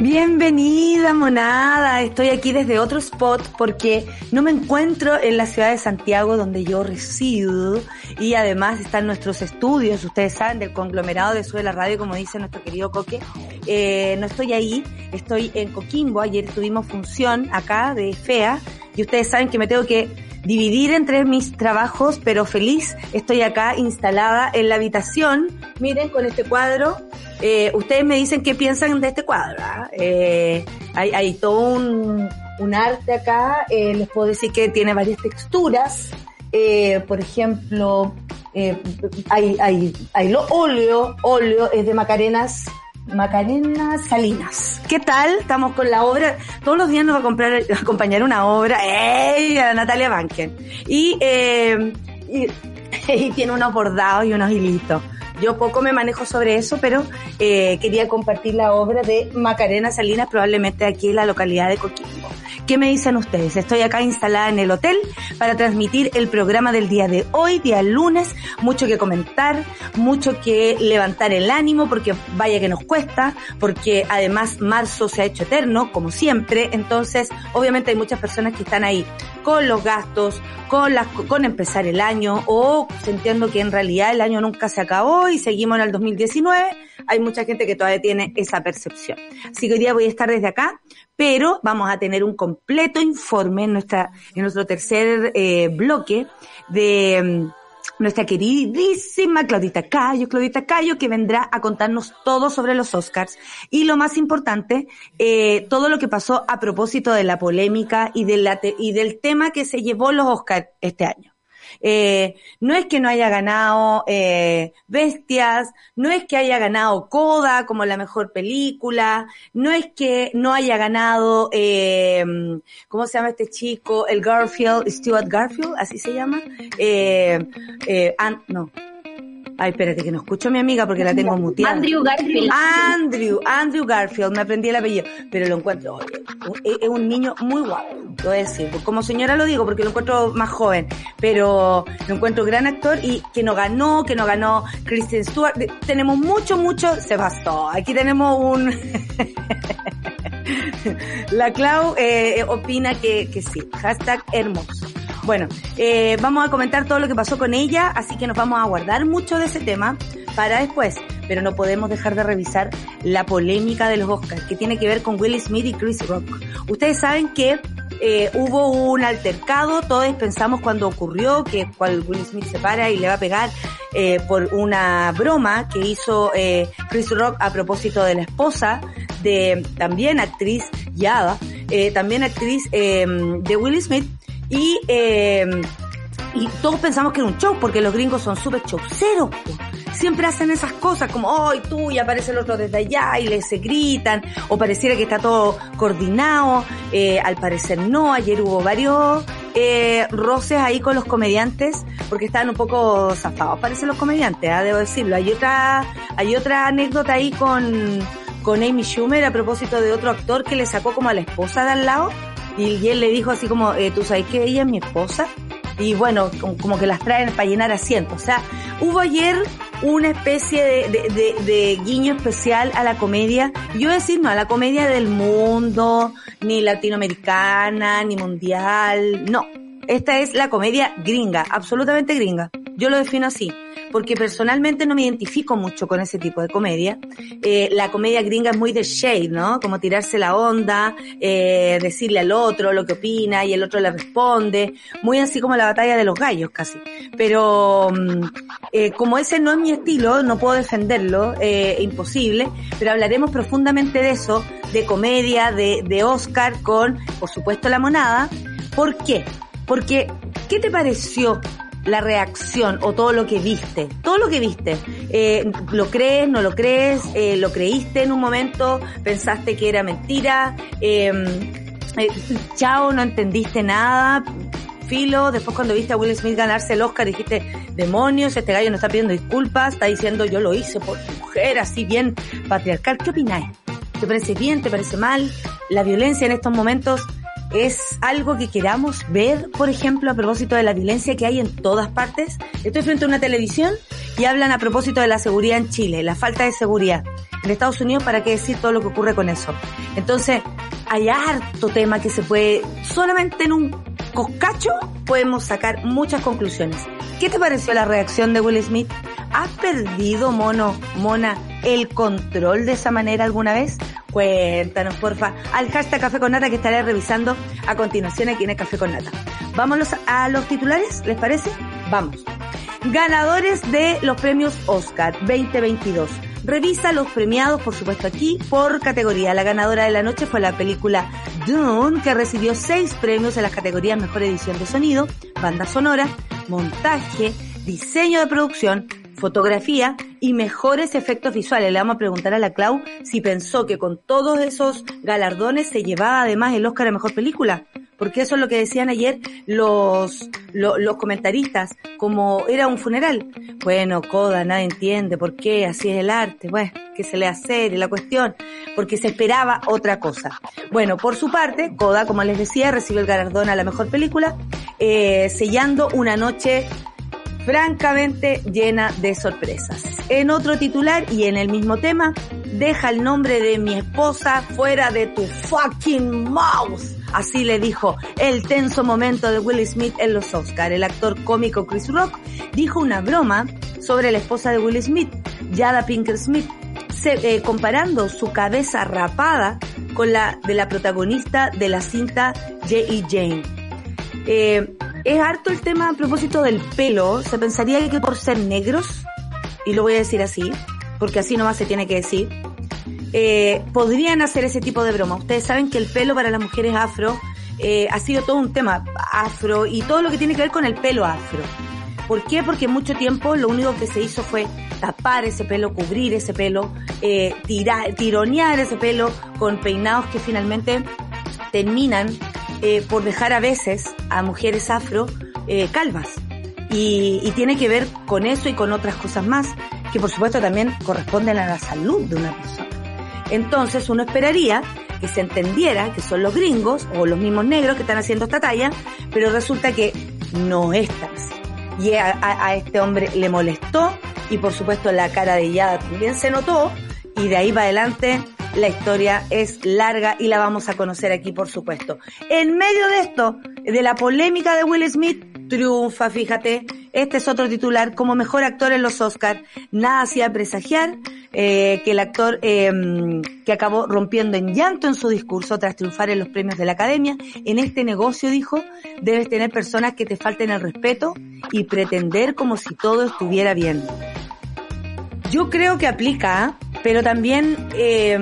Bienvenida, monada. Estoy aquí desde otro spot porque no me encuentro en la ciudad de Santiago donde yo resido y además están nuestros estudios, ustedes saben, del conglomerado de Sube la Radio, como dice nuestro querido Coque. Eh, no estoy ahí, estoy en Coquimbo. Ayer tuvimos función acá de FEA y ustedes saben que me tengo que dividir entre mis trabajos, pero feliz estoy acá instalada en la habitación. Miren con este cuadro. Eh, ustedes me dicen qué piensan de este cuadro. ¿ah? Eh, hay, hay, todo un, arte acá. Eh, les puedo decir que tiene varias texturas. Eh, por ejemplo, eh, hay, hay, hay lo óleo. Óleo es de Macarenas Macarena Salinas. ¿Qué tal? Estamos con la obra. Todos los días nos va a comprar, acompañar una obra. ¡Ey! A Natalia Banken. Y, eh, y, tiene unos bordados y unos hilitos. Yo poco me manejo sobre eso, pero eh, quería compartir la obra de Macarena Salinas, probablemente aquí en la localidad de Coquimbo. ¿Qué me dicen ustedes? Estoy acá instalada en el hotel para transmitir el programa del día de hoy, día lunes. Mucho que comentar, mucho que levantar el ánimo, porque vaya que nos cuesta, porque además marzo se ha hecho eterno, como siempre. Entonces, obviamente hay muchas personas que están ahí con los gastos, con las, con empezar el año, o sintiendo que en realidad el año nunca se acabó y seguimos en el 2019. Hay mucha gente que todavía tiene esa percepción. Así que hoy día voy a estar desde acá pero vamos a tener un completo informe en nuestra en nuestro tercer eh, bloque de um, nuestra queridísima Claudita Cayo, Claudita Cayo, que vendrá a contarnos todo sobre los Oscars y lo más importante, eh, todo lo que pasó a propósito de la polémica y, de la te y del tema que se llevó los Oscars este año. Eh, no es que no haya ganado eh, Bestias, no es que haya ganado Coda como la mejor película, no es que no haya ganado, eh, ¿cómo se llama este chico? El Garfield, Stuart Garfield, así se llama. Eh, eh, no, Ay, espérate, que no escucho a mi amiga porque la tengo muteada. Andrew Garfield. Andrew, Andrew Garfield, me aprendí el apellido, pero lo encuentro, es un niño muy guapo, lo voy a decir. Como señora lo digo porque lo encuentro más joven, pero lo encuentro gran actor y que no ganó, que no ganó Kristen Stewart. Tenemos mucho, mucho, se. Aquí tenemos un... La Clau eh, opina que, que sí. Hashtag hermoso. Bueno, eh, vamos a comentar todo lo que pasó con ella, así que nos vamos a guardar mucho de ese tema para después. Pero no podemos dejar de revisar la polémica de los Oscars, que tiene que ver con Will Smith y Chris Rock. Ustedes saben que eh, hubo un altercado, todos pensamos cuando ocurrió que cual Will Smith se para y le va a pegar eh, por una broma que hizo eh, Chris Rock a propósito de la esposa de también actriz Yada, eh, también actriz eh, de Will Smith y eh, y todos pensamos que era un show porque los gringos son súper showceros siempre hacen esas cosas como, hoy oh, tú y aparece el otro desde allá y les se gritan, o pareciera que está todo coordinado, eh, al parecer no, ayer hubo varios eh, roces ahí con los comediantes, porque estaban un poco zafados, parecen los comediantes, ¿eh? debo decirlo. Hay otra, hay otra anécdota ahí con, con Amy Schumer a propósito de otro actor que le sacó como a la esposa de al lado, y él le dijo así como, eh, ¿tú sabes que ella es mi esposa? y bueno, como que las traen para llenar asientos. O sea, hubo ayer una especie de, de, de, de, guiño especial a la comedia. Yo decir, no, a la comedia del mundo, ni latinoamericana, ni mundial, no. Esta es la comedia gringa, absolutamente gringa. Yo lo defino así porque personalmente no me identifico mucho con ese tipo de comedia. Eh, la comedia gringa es muy de shade, ¿no? Como tirarse la onda, eh, decirle al otro lo que opina y el otro le responde, muy así como la batalla de los gallos casi. Pero eh, como ese no es mi estilo, no puedo defenderlo, imposible, pero hablaremos profundamente de eso, de comedia, de Oscar con, por supuesto, la monada. ¿Por qué? Porque, ¿qué te pareció la reacción o todo lo que viste, todo lo que viste, eh, ¿lo crees, no lo crees? Eh, ¿Lo creíste en un momento? ¿Pensaste que era mentira? Eh, chao, no entendiste nada. Filo, después cuando viste a Will Smith ganarse el Oscar dijiste, demonios, este gallo no está pidiendo disculpas, está diciendo yo lo hice por mujer así bien patriarcal. ¿Qué opináis? ¿Te parece bien? ¿Te parece mal? La violencia en estos momentos es algo que queramos ver, por ejemplo, a propósito de la violencia que hay en todas partes. Estoy frente a una televisión y hablan a propósito de la seguridad en Chile, la falta de seguridad. En Estados Unidos, ¿para qué decir todo lo que ocurre con eso? Entonces, hay harto tema que se puede, solamente en un coscacho podemos sacar muchas conclusiones. ¿Qué te pareció la reacción de Will Smith? ¿Has perdido, mono, mona, el control de esa manera alguna vez? Cuéntanos, porfa, al hashtag Café con Nata que estaré revisando a continuación aquí en el Café con Nata. Vámonos a los titulares, ¿les parece? Vamos. Ganadores de los premios Oscar 2022. Revisa los premiados, por supuesto, aquí por categoría. La ganadora de la noche fue la película Dune, que recibió seis premios en las categorías Mejor Edición de Sonido, Banda Sonora, Montaje, Diseño de Producción, Fotografía y Mejores Efectos Visuales. Le vamos a preguntar a la Clau si pensó que con todos esos galardones se llevaba además el Oscar a Mejor Película porque eso es lo que decían ayer los, los, comentaristas, como era un funeral. Bueno, Coda, nadie entiende por qué, así es el arte, bueno, qué se le hace la cuestión, porque se esperaba otra cosa. Bueno, por su parte, Coda, como les decía, recibió el galardón a la mejor película, eh, sellando una noche francamente llena de sorpresas. En otro titular y en el mismo tema, deja el nombre de mi esposa fuera de tu fucking mouth. Así le dijo el tenso momento de Will Smith en los Oscars. El actor cómico Chris Rock dijo una broma sobre la esposa de Will Smith, Jada Pinkett Smith, eh, comparando su cabeza rapada con la de la protagonista de la cinta J.E. Jane. Eh, es harto el tema a propósito del pelo. Se pensaría que por ser negros, y lo voy a decir así, porque así nomás se tiene que decir, eh, podrían hacer ese tipo de broma. Ustedes saben que el pelo para las mujeres afro eh, ha sido todo un tema afro y todo lo que tiene que ver con el pelo afro. ¿Por qué? Porque mucho tiempo lo único que se hizo fue tapar ese pelo, cubrir ese pelo, tirar, tironear ese pelo con peinados que finalmente terminan eh, por dejar a veces a mujeres afro eh, calvas. Y, tiene que ver con eso y con otras cosas más, que por supuesto también corresponden a la salud de una persona. Entonces uno esperaría que se entendiera que son los gringos o los mismos negros que están haciendo esta talla, pero resulta que no es tan. Y a, a, este hombre le molestó y por supuesto la cara de Yada también se notó y de ahí para adelante la historia es larga y la vamos a conocer aquí, por supuesto. En medio de esto, de la polémica de Will Smith, triunfa, fíjate. Este es otro titular como mejor actor en los Oscars. Nada hacía presagiar eh, que el actor eh, que acabó rompiendo en llanto en su discurso tras triunfar en los premios de la Academia. En este negocio, dijo, debes tener personas que te falten el respeto y pretender como si todo estuviera bien. Yo creo que aplica, pero también eh,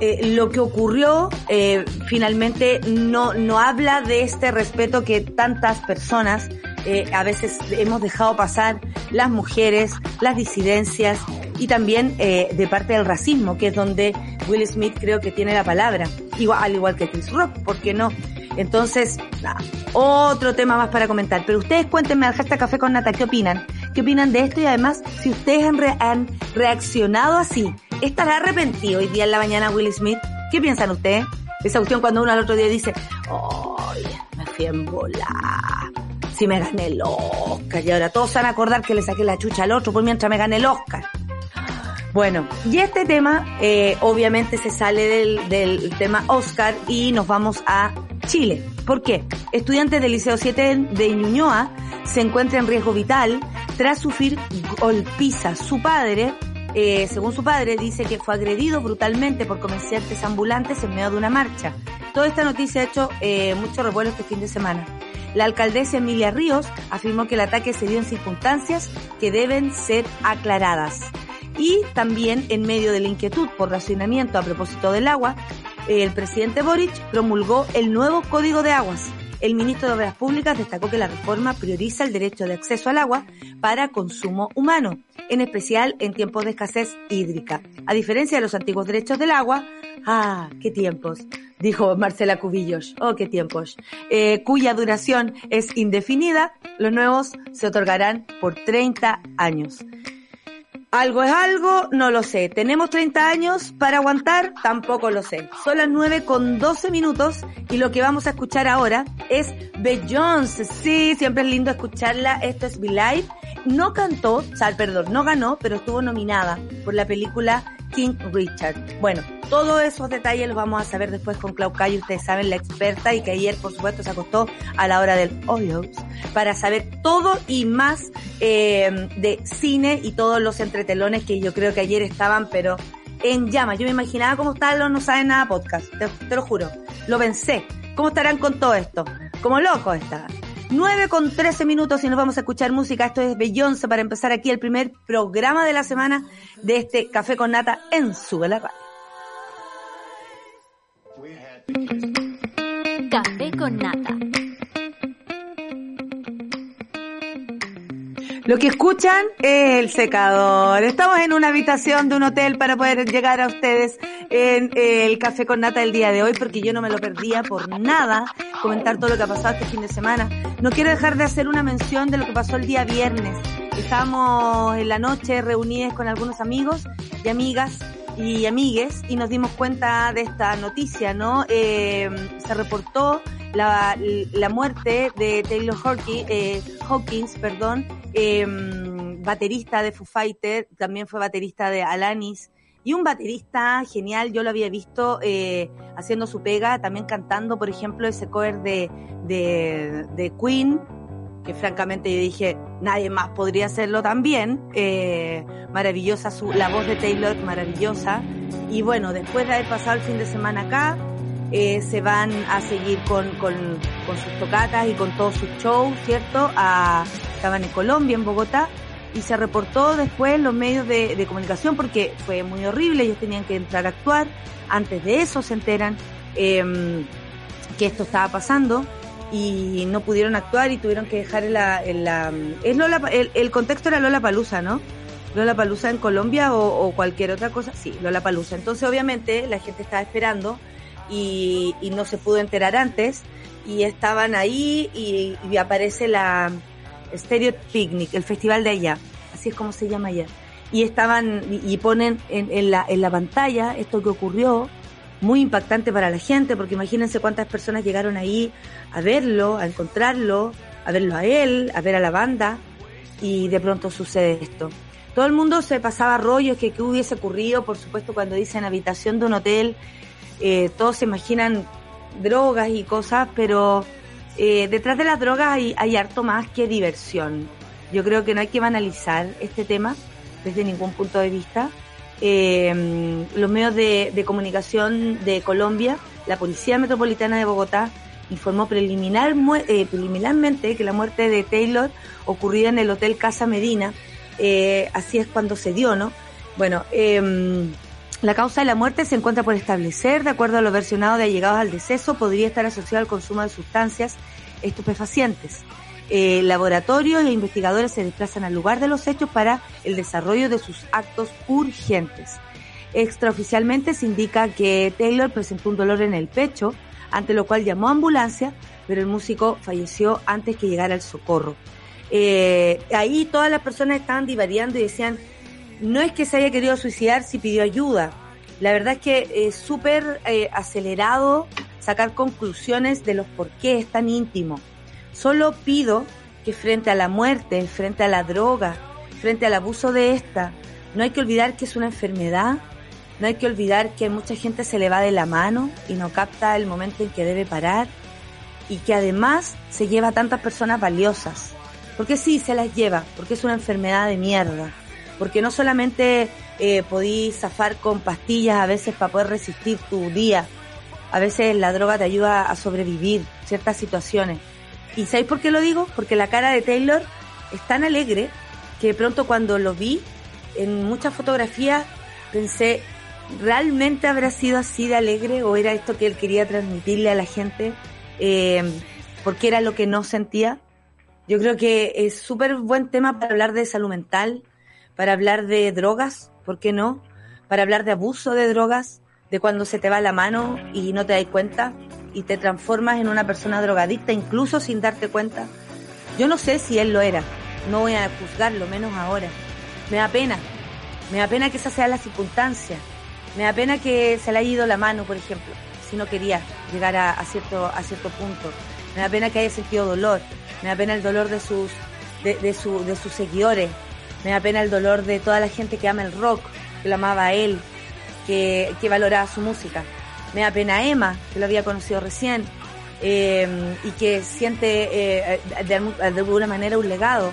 eh, lo que ocurrió eh, finalmente no, no habla de este respeto que tantas personas eh, a veces hemos dejado pasar, las mujeres, las disidencias y también eh, de parte del racismo, que es donde Will Smith creo que tiene la palabra, al igual que Chris Rock, ¿por qué no? Entonces, nada, otro tema más para comentar. Pero ustedes cuéntenme al hashtag Café con Nata, ¿qué opinan? ¿Qué opinan de esto? Y además, si ustedes han reaccionado así, ¿estará arrepentido hoy día en la mañana Will Smith? ¿Qué piensan ustedes? Esa cuestión cuando uno al otro día dice, ¡ay, me fui en volar! Si me gané el Oscar. Y ahora todos van a acordar que le saqué la chucha al otro por mientras me gané el Oscar. Bueno, y este tema eh, obviamente se sale del, del tema Oscar y nos vamos a Chile. ¿Por qué? Estudiantes del Liceo 7 de Ñuñoa se encuentra en riesgo vital tras sufrir golpiza. Su padre, eh, según su padre, dice que fue agredido brutalmente por comerciantes ambulantes en medio de una marcha. Toda esta noticia ha hecho eh, mucho revuelo este fin de semana. La alcaldesa Emilia Ríos afirmó que el ataque se dio en circunstancias que deben ser aclaradas. Y también en medio de la inquietud por racionamiento a propósito del agua, el presidente Boric promulgó el nuevo Código de Aguas. El ministro de Obras Públicas destacó que la reforma prioriza el derecho de acceso al agua para consumo humano, en especial en tiempos de escasez hídrica. A diferencia de los antiguos derechos del agua, ah, qué tiempos, dijo Marcela Cubillos, oh, qué tiempos, eh, cuya duración es indefinida, los nuevos se otorgarán por 30 años. Algo es algo, no lo sé. ¿Tenemos 30 años para aguantar? Tampoco lo sé. Son las 9 con 12 minutos y lo que vamos a escuchar ahora es Beyoncé. Sí, siempre es lindo escucharla. Esto es Be Live. No cantó, o sea, perdón, no ganó, pero estuvo nominada por la película King Richard. Bueno, todos esos detalles los vamos a saber después con Clau Cayo, ustedes saben, la experta, y que ayer, por supuesto, se acostó a la hora del Oils para saber todo y más eh, de cine y todos los entretelones que yo creo que ayer estaban, pero en llamas. Yo me imaginaba cómo estaban los No Saben Nada podcast, te, lo juro. Lo pensé. ¿Cómo estarán con todo esto? Como locos estaban. 9 con 13 minutos y nos vamos a escuchar música. Esto es Beyoncé para empezar aquí el primer programa de la semana de este Café con Nata en Sube la Radio. Café con Nata. Lo que escuchan es el secador. Estamos en una habitación de un hotel para poder llegar a ustedes en el café con nata del día de hoy porque yo no me lo perdía por nada comentar todo lo que ha pasado este fin de semana. No quiero dejar de hacer una mención de lo que pasó el día viernes. Estábamos en la noche reunidos con algunos amigos y amigas y amigues y nos dimos cuenta de esta noticia, ¿no? Eh, se reportó la, la muerte de Taylor Hawkins, eh, Hawkins perdón, eh, baterista de Foo Fighter, también fue baterista de Alanis, y un baterista genial, yo lo había visto eh, haciendo su pega, también cantando, por ejemplo, ese cover de, de, de Queen, que francamente yo dije, nadie más podría hacerlo también. Eh, maravillosa su, la voz de Taylor, maravillosa. Y bueno, después de haber pasado el fin de semana acá, eh, se van a seguir con, con, sus tocatas y con todos sus shows, ¿cierto? A, estaban en Colombia, en Bogotá, y se reportó después en los medios de, comunicación porque fue muy horrible, ellos tenían que entrar a actuar. Antes de eso se enteran eh, que esto estaba pasando y no pudieron actuar y tuvieron que dejar en la... En la es Lola, el, el contexto era Lola Palusa, ¿no? Lola Palusa en Colombia o, o, cualquier otra cosa. Sí, Lola Palusa. Entonces, obviamente, la gente estaba esperando y, no se pudo enterar antes y estaban ahí y, y, aparece la Stereo Picnic, el festival de allá, así es como se llama allá. Y estaban y, ponen en, en, la, en la pantalla esto que ocurrió, muy impactante para la gente, porque imagínense cuántas personas llegaron ahí a verlo, a encontrarlo, a verlo a él, a ver a la banda, y de pronto sucede esto. Todo el mundo se pasaba rollos que qué hubiese ocurrido, por supuesto, cuando dicen habitación de un hotel, eh, todos se imaginan drogas y cosas, pero eh, detrás de las drogas hay, hay harto más que diversión. Yo creo que no hay que banalizar este tema desde ningún punto de vista. Eh, los medios de, comunicación de Colombia, la Policía Metropolitana de Bogotá informó preliminar, eh, preliminarmente que la muerte de Taylor ocurría en el Hotel Casa Medina, eh, así es cuando se dio, ¿no? Bueno, eh, la causa de la muerte se encuentra por establecer, de acuerdo a lo versionado de allegados al deceso, podría estar asociado al consumo de sustancias estupefacientes. Eh, laboratorios e investigadores se desplazan al lugar de los hechos para el desarrollo de sus actos urgentes. Extraoficialmente se indica que Taylor presentó un dolor en el pecho, ante lo cual llamó a ambulancia, pero el músico falleció antes que llegara el socorro. Eh, ahí todas las personas estaban divariando y decían, no es que se haya querido suicidar si pidió ayuda. La verdad es que es súper eh, acelerado sacar conclusiones de los por qué es tan íntimo. Solo pido que frente a la muerte, frente a la droga, frente al abuso de esta, no hay que olvidar que es una enfermedad, no hay que olvidar que mucha gente se le va de la mano y no capta el momento en que debe parar y que además se lleva a tantas personas valiosas. Porque sí, se las lleva, porque es una enfermedad de mierda. Porque no solamente eh, podís zafar con pastillas a veces para poder resistir tu día, a veces la droga te ayuda a sobrevivir ciertas situaciones. ¿Y sabéis por qué lo digo? Porque la cara de Taylor es tan alegre que de pronto cuando lo vi en muchas fotografías pensé, ¿realmente habrá sido así de alegre o era esto que él quería transmitirle a la gente? Eh, porque era lo que no sentía. Yo creo que es súper buen tema para hablar de salud mental, para hablar de drogas, ¿por qué no? Para hablar de abuso de drogas, de cuando se te va la mano y no te das cuenta y te transformas en una persona drogadicta incluso sin darte cuenta. Yo no sé si él lo era, no voy a juzgarlo, menos ahora. Me da pena, Me da pena que esa sea la circunstancia. Me da pena que se le haya ido la mano, por ejemplo, si no quería llegar a, cierto, a cierto punto. Me da pena que haya sentido dolor. Me da pena el dolor de sus, de, su, de sus seguidores. Me da pena el dolor de toda la gente que ama el rock, que lo amaba a él, que, que su música. Me da pena Emma, que lo había conocido recién, eh, y que siente eh, de, alguna manera un legado.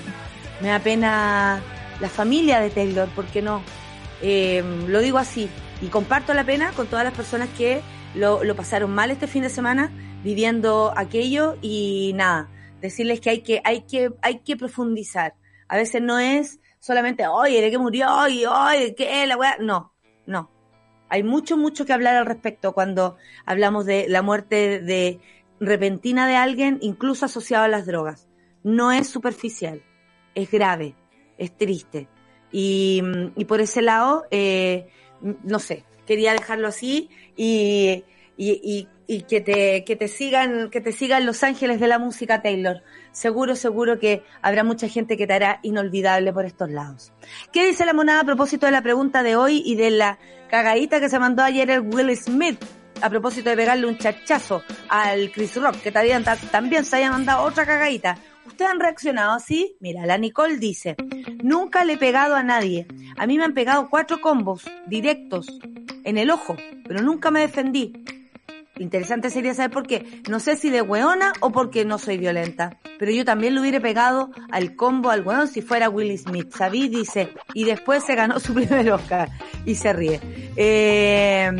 Me da pena la familia de Taylor, ¿por qué no? Eh, lo digo así, y comparto la pena con todas las personas que lo, lo pasaron mal este fin de semana viviendo aquello y nada, decirles que hay que, hay que, hay que profundizar. A veces no es solamente, oye, de que murió, oye, oye, que la weá. No. Hay mucho, mucho que hablar al respecto cuando hablamos de la muerte de repentina de alguien, incluso asociado a las drogas. No es superficial, es grave, es triste. Y, por ese lado, eh, no sé, quería dejarlo así y, y, y, que te, que te sigan, que te sigan los ángeles de la música Taylor. Seguro, seguro que habrá mucha gente que te hará inolvidable por estos lados. ¿Qué dice la monada a propósito de la pregunta de hoy y de la cagadita que se mandó ayer el Will Smith? A propósito de pegarle un chachazo al Chris Rock, que también, también se haya mandado otra cagadita. ¿Ustedes han reaccionado así? Mira, la Nicole dice, nunca le he pegado a nadie. A mí me han pegado cuatro combos directos en el ojo, pero nunca me defendí. Interesante sería saber por qué. No sé si de weona o porque no soy violenta. Pero yo también le hubiera pegado al combo al weón si fuera Will Smith. Sabí, dice, y después se ganó su primer Oscar. Y se ríe. Eh,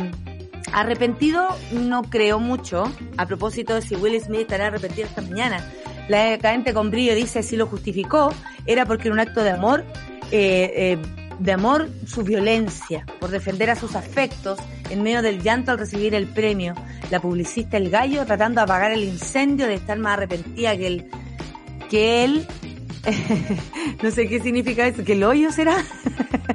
arrepentido no creo mucho. A propósito de si Will Smith estará arrepentido esta mañana. La decadente con brillo dice si lo justificó, era porque era un acto de amor, eh, eh, de amor su violencia, por defender a sus afectos en medio del llanto al recibir el premio. La publicista El Gallo tratando de apagar el incendio de estar más arrepentida que él, que él, no sé qué significa eso, que el hoyo será.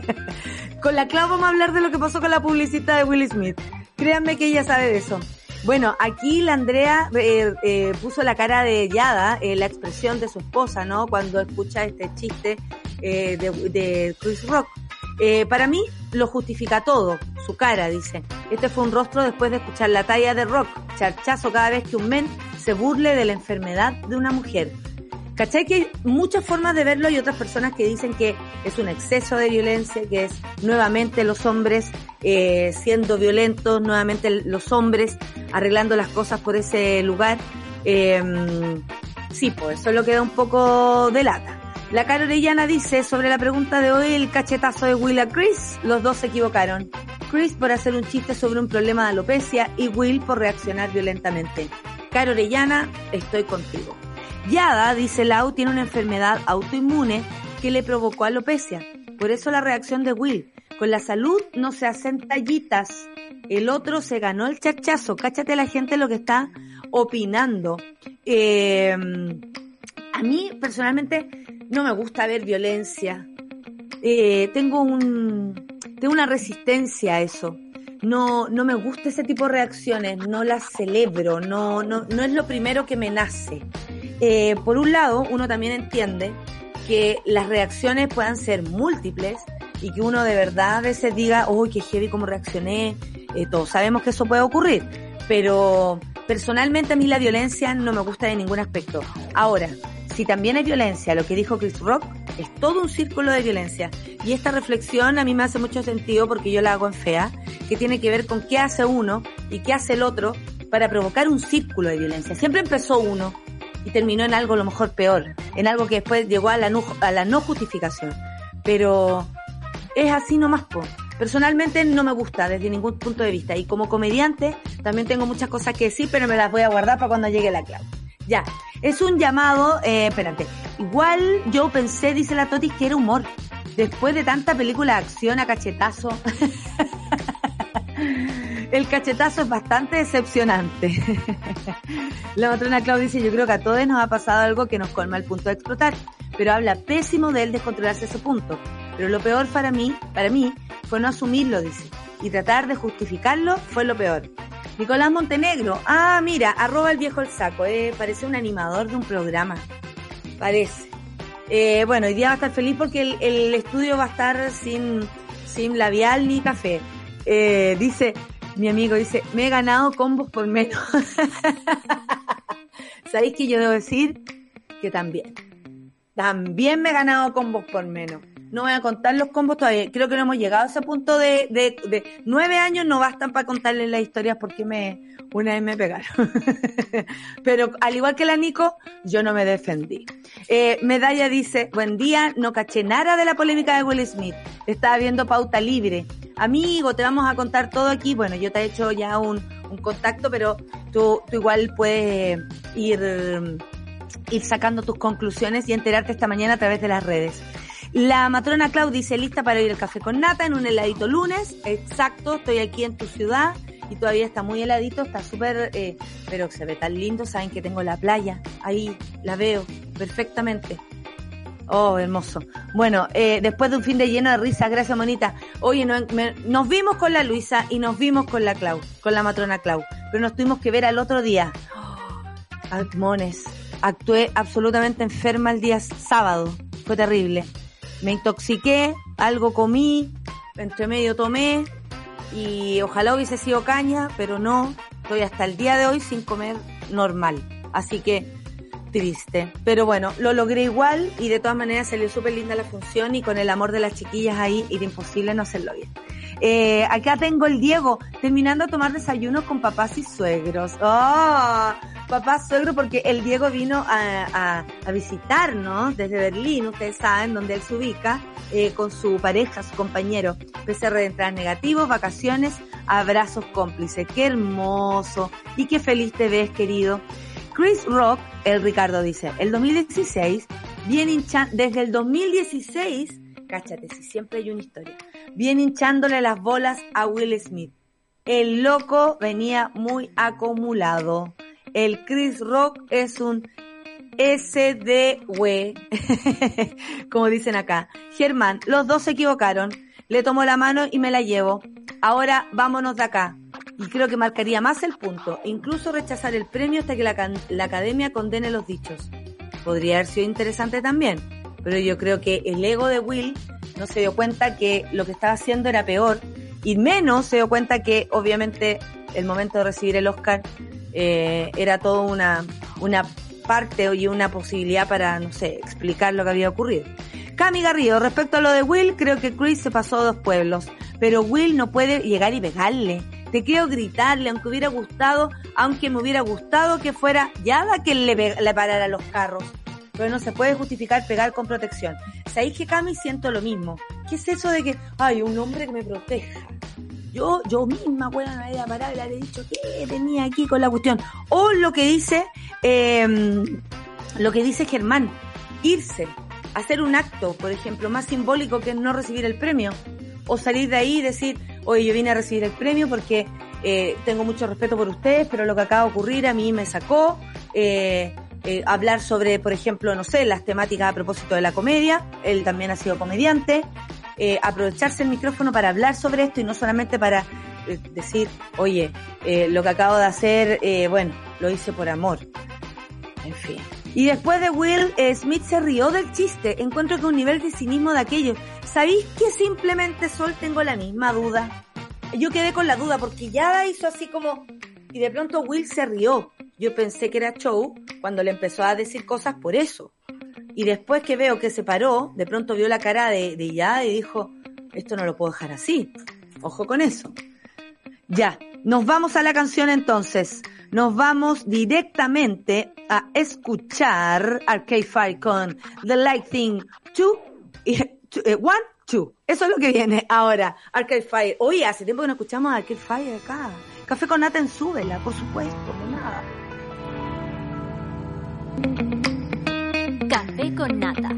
con la clave vamos a hablar de lo que pasó con la publicista de Will Smith. Créanme que ella sabe de eso. Bueno, aquí la Andrea eh, eh, puso la cara de Yada, eh, la expresión de su esposa, ¿no? Cuando escucha este chiste de, de, Chris Rock. para mí lo justifica todo, su cara, dice. Este fue un rostro después de escuchar la talla de Rock, charchazo cada vez que un men se burle de la enfermedad de una mujer. ¿Cachai? Que hay muchas formas de verlo y otras personas que dicen que es un exceso de violencia, que es nuevamente los hombres eh, siendo violentos, nuevamente los hombres arreglando las cosas por ese lugar. Eh, sí, pues eso lo queda un poco de lata. La cara Orellana dice sobre la pregunta de hoy el cachetazo de Will a Chris, los dos se equivocaron. Chris por hacer un chiste sobre un problema de alopecia y Will por reaccionar violentamente. Caro Orellana, estoy contigo. Yada, dice Lau, tiene una enfermedad autoinmune que le provocó alopecia. Por eso la reacción de Will. Con la salud no se hacen tallitas. El otro se ganó el chachazo. Cáchate la gente lo que está opinando. Eh, a mí personalmente no me gusta ver violencia. Eh, tengo un, tengo una resistencia a eso. No, no me gusta ese tipo de reacciones, no las celebro, no, no, no es lo primero que me nace. Eh, por un lado, uno también entiende que las reacciones puedan ser múltiples y que uno de verdad a veces diga, uy, qué heavy cómo reaccioné, eh, todos sabemos que eso puede ocurrir, pero personalmente a mí la violencia no me gusta de ningún aspecto. Ahora, si también hay violencia, lo que dijo Chris Rock, es todo un círculo de violencia. Y esta reflexión a mí me hace mucho sentido porque yo la hago en FEA, que tiene que ver con qué hace uno y qué hace el otro para provocar un círculo de violencia. Siempre empezó uno, y terminó en algo a lo mejor peor, en algo que después llegó a la no, a la no justificación. Pero es así nomás, po. Personalmente no me gusta desde ningún punto de vista y como comediante también tengo muchas cosas que decir, pero me las voy a guardar para cuando llegue la clave. Ya, es un llamado, eh, espérate, igual yo pensé, dice la Totis, que era humor. Después de tanta película de acción a cachetazo. el cachetazo es bastante decepcionante. La matrona Claudia dice, yo creo que a todos nos ha pasado algo que nos colma el punto de explotar, pero habla pésimo de él descontrolarse ese punto. Pero lo peor para mí, para mí, fue no asumirlo, dice, y tratar de justificarlo fue lo peor. Nicolás Montenegro, ah, mira, arroba el viejo el saco, eh, parece un animador de un programa, parece. Eh, bueno, hoy día va a estar feliz porque el, estudio va a estar sin sin labial ni café. Eh, dice, mi amigo dice, me he ganado combos por menos. ¿Sabéis que yo debo decir? Que también. También me he ganado combos por menos. No voy a contar los combos todavía. Creo que no hemos llegado a ese punto de, de, de nueve años, no bastan para contarles las historias porque me, una vez me pegaron. Pero al igual que la Nico, yo no me defendí. Eh, Medalla dice, buen día, no caché nada de la polémica de Will Smith. Estaba viendo pauta libre. Amigo, te vamos a contar todo aquí. Bueno, yo te he hecho ya un, un contacto, pero tú, tú igual puedes ir, ir sacando tus conclusiones y enterarte esta mañana a través de las redes. La matrona Clau dice, lista para ir al café con nata en un heladito lunes. Exacto, estoy aquí en tu ciudad y todavía está muy heladito, está súper, eh, pero se ve tan lindo, saben que tengo la playa, ahí la veo perfectamente. Oh, hermoso. Bueno, eh, después de un fin de lleno de risa, gracias Monita. Oye, no, nos vimos con la Luisa y nos vimos con la Clau, con la matrona Clau, pero nos tuvimos que ver al otro día. Oh, actué absolutamente enferma el día sábado, fue terrible. Me intoxiqué, algo comí, entre medio tomé, y ojalá hubiese sido caña, pero no, estoy hasta el día de hoy sin comer normal. Así que triste. Pero bueno, lo logré igual y de todas maneras salió súper linda la función y con el amor de las chiquillas ahí era imposible no hacerlo bien. Eh, acá tengo el Diego terminando a tomar desayuno con papás y suegros. ¡Oh! Papá suegro porque el Diego vino a, a, a visitarnos desde Berlín, ustedes saben, donde él se ubica, eh, con su pareja, su compañero. PCR de entradas negativos, vacaciones, abrazos cómplices. ¡Qué hermoso! Y qué feliz te ves, querido. Chris Rock, el Ricardo dice, el 2016, viene hinchando, desde el 2016, cáchate, si siempre hay una historia, viene hinchándole las bolas a Will Smith. El loco venía muy acumulado. El Chris Rock es un SDW, como dicen acá. Germán, los dos se equivocaron. Le tomo la mano y me la llevo. Ahora vámonos de acá. Y creo que marcaría más el punto. Incluso rechazar el premio hasta que la, la academia condene los dichos. Podría haber sido interesante también. Pero yo creo que el ego de Will no se dio cuenta que lo que estaba haciendo era peor. Y menos se dio cuenta que obviamente el momento de recibir el Oscar eh, era todo una, una parte y una posibilidad para, no sé, explicar lo que había ocurrido. Cami Garrido, respecto a lo de Will, creo que Chris se pasó a dos pueblos, pero Will no puede llegar y pegarle. Te quiero gritarle, aunque hubiera gustado, aunque me hubiera gustado que fuera Yada que le, le parara los carros. Pero no se puede justificar pegar con protección. ¿Sabéis que Cami siento lo mismo? ¿Qué es eso de que, hay un hombre que me proteja? Yo, yo misma, me había parado y le había dicho que tenía aquí con la cuestión. O lo que dice, eh, lo que dice Germán, irse, hacer un acto, por ejemplo, más simbólico que no recibir el premio. O salir de ahí y decir, oye, yo vine a recibir el premio porque eh, tengo mucho respeto por ustedes, pero lo que acaba de ocurrir a mí me sacó. Eh, eh, hablar sobre, por ejemplo, no sé, las temáticas a propósito de la comedia. Él también ha sido comediante. Eh, aprovecharse el micrófono para hablar sobre esto y no solamente para eh, decir, oye, eh, lo que acabo de hacer, bueno, lo hice por amor. En fin. Y después de Will, Smith se rió del chiste. Encuentro que un nivel de cinismo de aquello. ¿Sabéis que simplemente Sol tengo la misma duda? Yo quedé con la duda porque ya hizo así como... Y de pronto Will se rió. Yo pensé que era show cuando le empezó a decir cosas por eso. Y después que veo que se paró, de pronto vio la cara de, de ya y dijo, esto no lo puedo dejar así. Ojo con eso. Ya, nos vamos a la canción entonces. Nos vamos directamente a escuchar Arcade Fire con The Light Thing 2, eh, One, Two. Eso es lo que viene ahora. Arcade Fire. Oye, hace tiempo que no escuchamos Arcade Fire acá. Café con nata en súbela, por supuesto, no nada. Café con nata.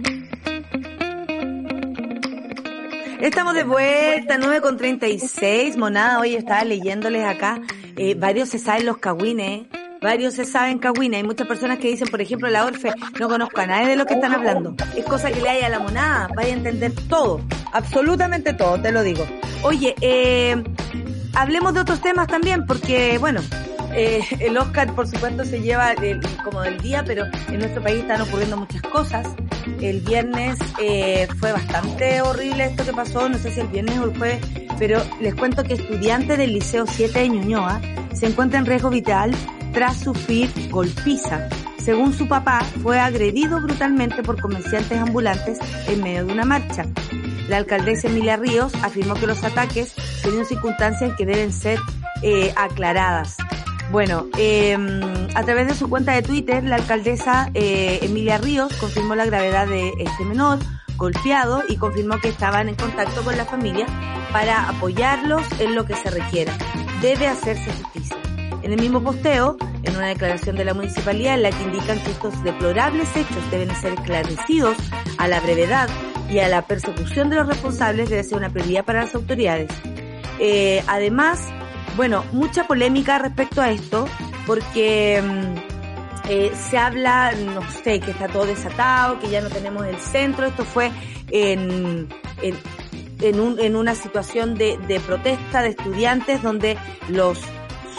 Estamos de vuelta, 9 con 36. Monada, hoy estaba leyéndoles acá. Eh, varios se saben los cagüines. Varios se saben cagüines. Hay muchas personas que dicen, por ejemplo, la Orfe, no conozco a nadie de lo que están hablando. Es cosa que le haya a la monada. Vaya a entender todo. Absolutamente todo, te lo digo. Oye, eh, hablemos de otros temas también, porque, bueno, eh, el Oscar, por supuesto, se lleva como del día, pero en nuestro país están ocurriendo muchas cosas. el viernes eh, fue bastante horrible esto que pasó, no sé si el viernes o el jueves, pero les cuento que estudiantes del Liceo 7 de Ñuñoa se encuentra en riesgo vital tras sufrir golpiza. Según su papá, fue agredido brutalmente por comerciantes ambulantes en medio de una marcha. La alcaldesa Emilia Ríos afirmó que los ataques tienen circunstancias que deben ser eh, aclaradas. Bueno, eh, a través de su cuenta de Twitter, la alcaldesa eh, Emilia Ríos confirmó la gravedad de este menor golpeado y confirmó que estaban en contacto con la familia para apoyarlos en lo que se requiera. Debe hacerse justicia. En el mismo posteo, en una declaración de la municipalidad en la que indican que estos deplorables hechos deben ser esclarecidos a la brevedad y a la persecución de los responsables debe ser una prioridad para las autoridades. Eh, además, bueno, mucha polémica respecto a esto, porque mm, eh, se habla, no sé, que está todo desatado, que ya no tenemos el centro. Esto fue en, en, en, un, en una situación de, de protesta de estudiantes donde los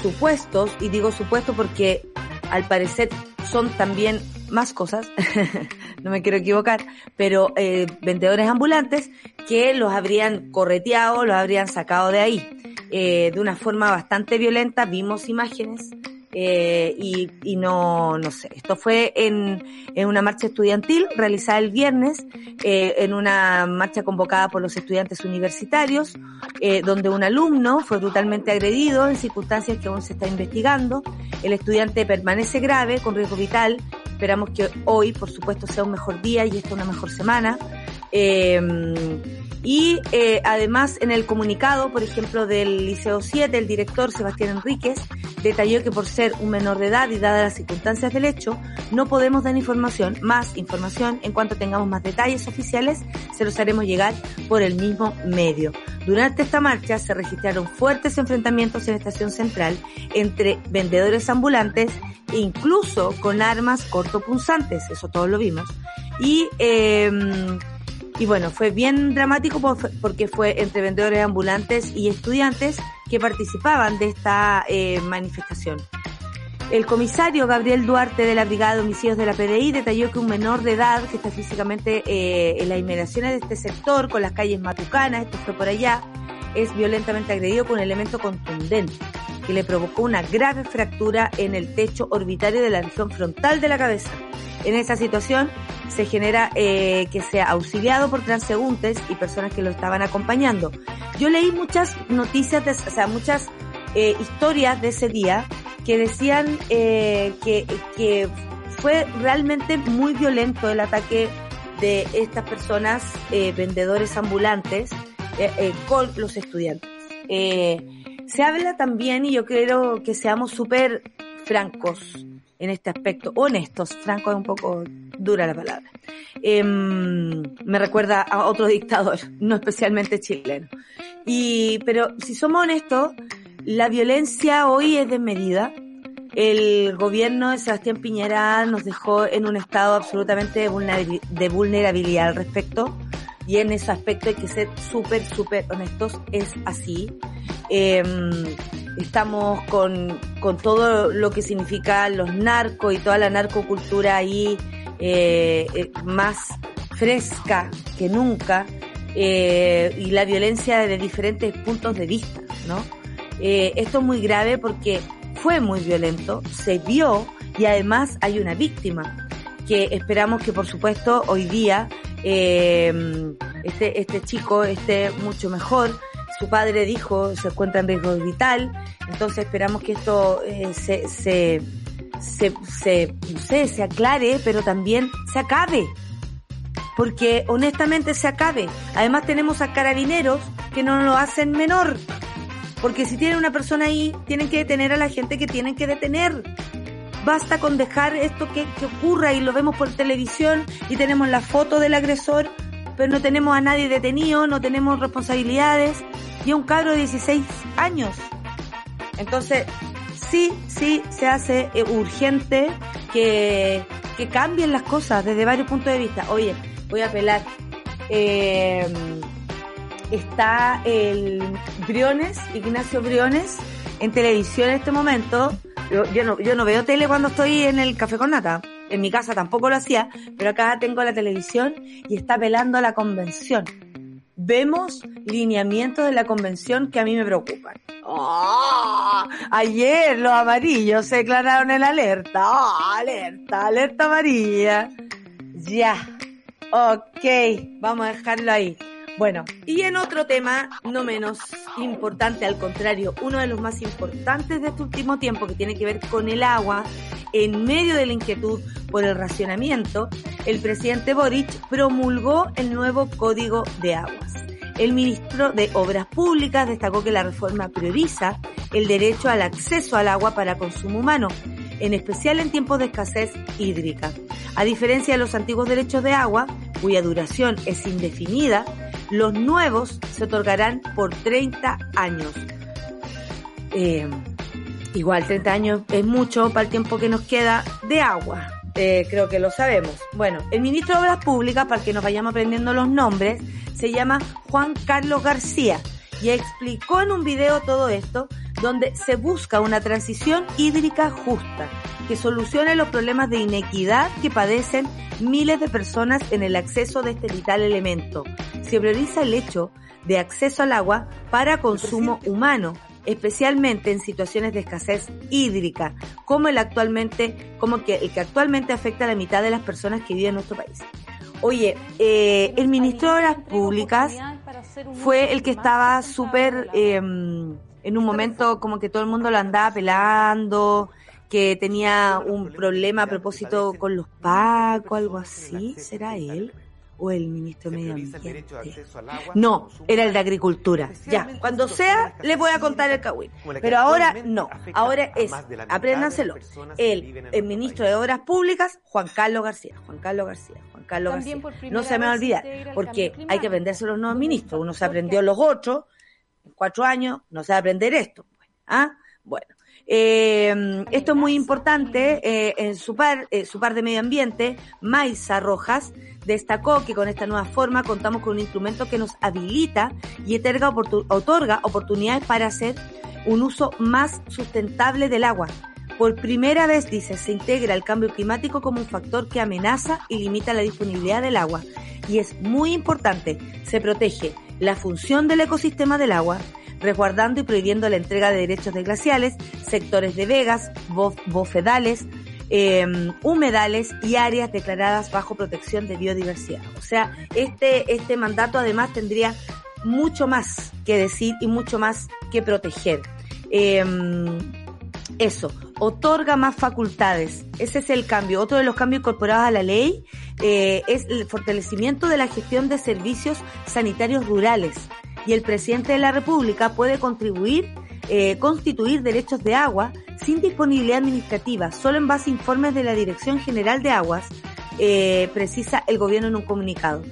supuestos, y digo supuestos porque al parecer son también más cosas, no me quiero equivocar, pero eh, vendedores ambulantes que los habrían correteado, los habrían sacado de ahí. Eh, de una forma bastante violenta, vimos imágenes eh, y, y, no, no sé, esto fue en, en una marcha estudiantil realizada el viernes, eh, en una marcha convocada por los estudiantes universitarios, eh, donde un alumno fue brutalmente agredido en circunstancias que aún se está investigando. El estudiante permanece grave, con riesgo vital. Esperamos que hoy, por supuesto, sea un mejor día y esta una mejor semana. Eh, y eh, además en el comunicado, por ejemplo, del Liceo 7, el director Sebastián Enríquez detalló que por ser un menor de edad y dadas las circunstancias del hecho, no podemos dar información, más información, en cuanto tengamos más detalles oficiales, se los haremos llegar por el mismo medio. Durante esta marcha se registraron fuertes enfrentamientos en estación central entre vendedores ambulantes e incluso con armas cortopunzantes, eso todos lo vimos. Y eh, y bueno, fue bien dramático porque fue entre vendedores ambulantes y estudiantes que participaban de esta eh, manifestación. El comisario Gabriel Duarte de la Brigada de Homicidios de la PDI detalló que un menor de edad que está físicamente eh, en las inmediaciones de este sector, con las calles matucanas, esto fue por allá, es violentamente agredido con un elemento contundente que le provocó una grave fractura en el techo orbitario de la región frontal de la cabeza. En esa situación se genera eh, que sea auxiliado por transeúntes y personas que lo estaban acompañando. Yo leí muchas noticias, o sea, muchas eh, historias de ese día que decían eh, que, que fue realmente muy violento el ataque de estas personas, eh, vendedores ambulantes, eh, eh, con los estudiantes. Eh, se habla también, y yo quiero que seamos súper francos, en este aspecto, honestos, franco es un poco dura la palabra. Eh, me recuerda a otro dictador, no especialmente chileno. Y, pero si somos honestos, la violencia hoy es desmedida. El gobierno de Sebastián Piñera nos dejó en un estado absolutamente de vulnerabilidad al respecto. Y en ese aspecto hay que ser súper, súper honestos. Es así. Eh, estamos con, con todo lo que significa los narcos y toda la narcocultura ahí eh, eh, más fresca que nunca eh, y la violencia desde diferentes puntos de vista, ¿no? Eh, esto es muy grave porque fue muy violento, se vio y además hay una víctima que esperamos que por supuesto hoy día eh, este, este chico esté mucho mejor, su padre dijo se encuentra en riesgo vital, entonces esperamos que esto eh, se, se, se, se, se aclare, pero también se acabe. Porque honestamente se acabe. Además tenemos a carabineros que no lo hacen menor. Porque si tienen una persona ahí, tienen que detener a la gente que tienen que detener. Basta con dejar esto que, que ocurra y lo vemos por televisión y tenemos la foto del agresor, pero no tenemos a nadie detenido, no tenemos responsabilidades y un cabro de 16 años. Entonces, sí, sí se hace eh, urgente que, que cambien las cosas desde varios puntos de vista. Oye, voy a apelar. Eh, está el Briones, Ignacio Briones, en televisión en este momento. Yo, yo, no, yo no veo tele cuando estoy en el café con nata. En mi casa tampoco lo hacía, pero acá tengo la televisión y está pelando la convención. Vemos lineamientos de la convención que a mí me preocupan. ¡Oh! Ayer los amarillos se declararon en alerta. ¡Oh! Alerta, alerta amarilla. Ya. Ok, vamos a dejarlo ahí. Bueno, y en otro tema, no menos importante, al contrario, uno de los más importantes de este último tiempo que tiene que ver con el agua, en medio de la inquietud por el racionamiento, el presidente Boric promulgó el nuevo Código de Aguas. El ministro de Obras Públicas destacó que la reforma prioriza el derecho al acceso al agua para consumo humano, en especial en tiempos de escasez hídrica. A diferencia de los antiguos derechos de agua, cuya duración es indefinida, los nuevos se otorgarán por 30 años. Eh, igual 30 años es mucho para el tiempo que nos queda de agua. Eh, creo que lo sabemos. Bueno, el ministro de Obras Públicas, para que nos vayamos aprendiendo los nombres, se llama Juan Carlos García y explicó en un video todo esto donde se busca una transición hídrica justa que solucione los problemas de inequidad que padecen miles de personas en el acceso de este vital elemento. Se prioriza el hecho de acceso al agua para consumo humano, especialmente en situaciones de escasez hídrica, como el actualmente, como que el que actualmente afecta a la mitad de las personas que viven en nuestro país. Oye, eh, el ministro de Obras Públicas fue el que estaba súper eh, en un momento como que todo el mundo lo andaba pelando, que tenía un problema a propósito con los pacos, algo así. ¿Será él? ¿O el ministro de Medio Ambiente? No, era el de Agricultura. Ya, cuando sea, les voy a contar el cagüín. Pero ahora no, ahora es, apréndanselo, el, el ministro de Obras Públicas, Juan Carlos García. Juan Carlos García, Juan Carlos García. No se me va a olvidar, porque hay que aprenderse los nuevos ministros. Uno se aprendió los otros, en cuatro años, no se va a aprender esto. ¿Ah? Bueno. Eh, esto es muy importante. Eh, en su par, eh, su par de medio ambiente, Maiza Rojas, destacó que con esta nueva forma contamos con un instrumento que nos habilita y otorga oportunidades para hacer un uso más sustentable del agua. Por primera vez, dice, se integra el cambio climático como un factor que amenaza y limita la disponibilidad del agua. Y es muy importante, se protege la función del ecosistema del agua, resguardando y prohibiendo la entrega de derechos de glaciales, sectores de vegas, bofedales, em, humedales y áreas declaradas bajo protección de biodiversidad. O sea, este, este mandato además tendría mucho más que decir y mucho más que proteger. Em, eso, otorga más facultades. Ese es el cambio. Otro de los cambios incorporados a la ley eh, es el fortalecimiento de la gestión de servicios sanitarios rurales y el presidente de la República puede contribuir, eh, constituir derechos de agua sin disponibilidad administrativa, solo en base a informes de la Dirección General de Aguas, eh, precisa el gobierno en un comunicado.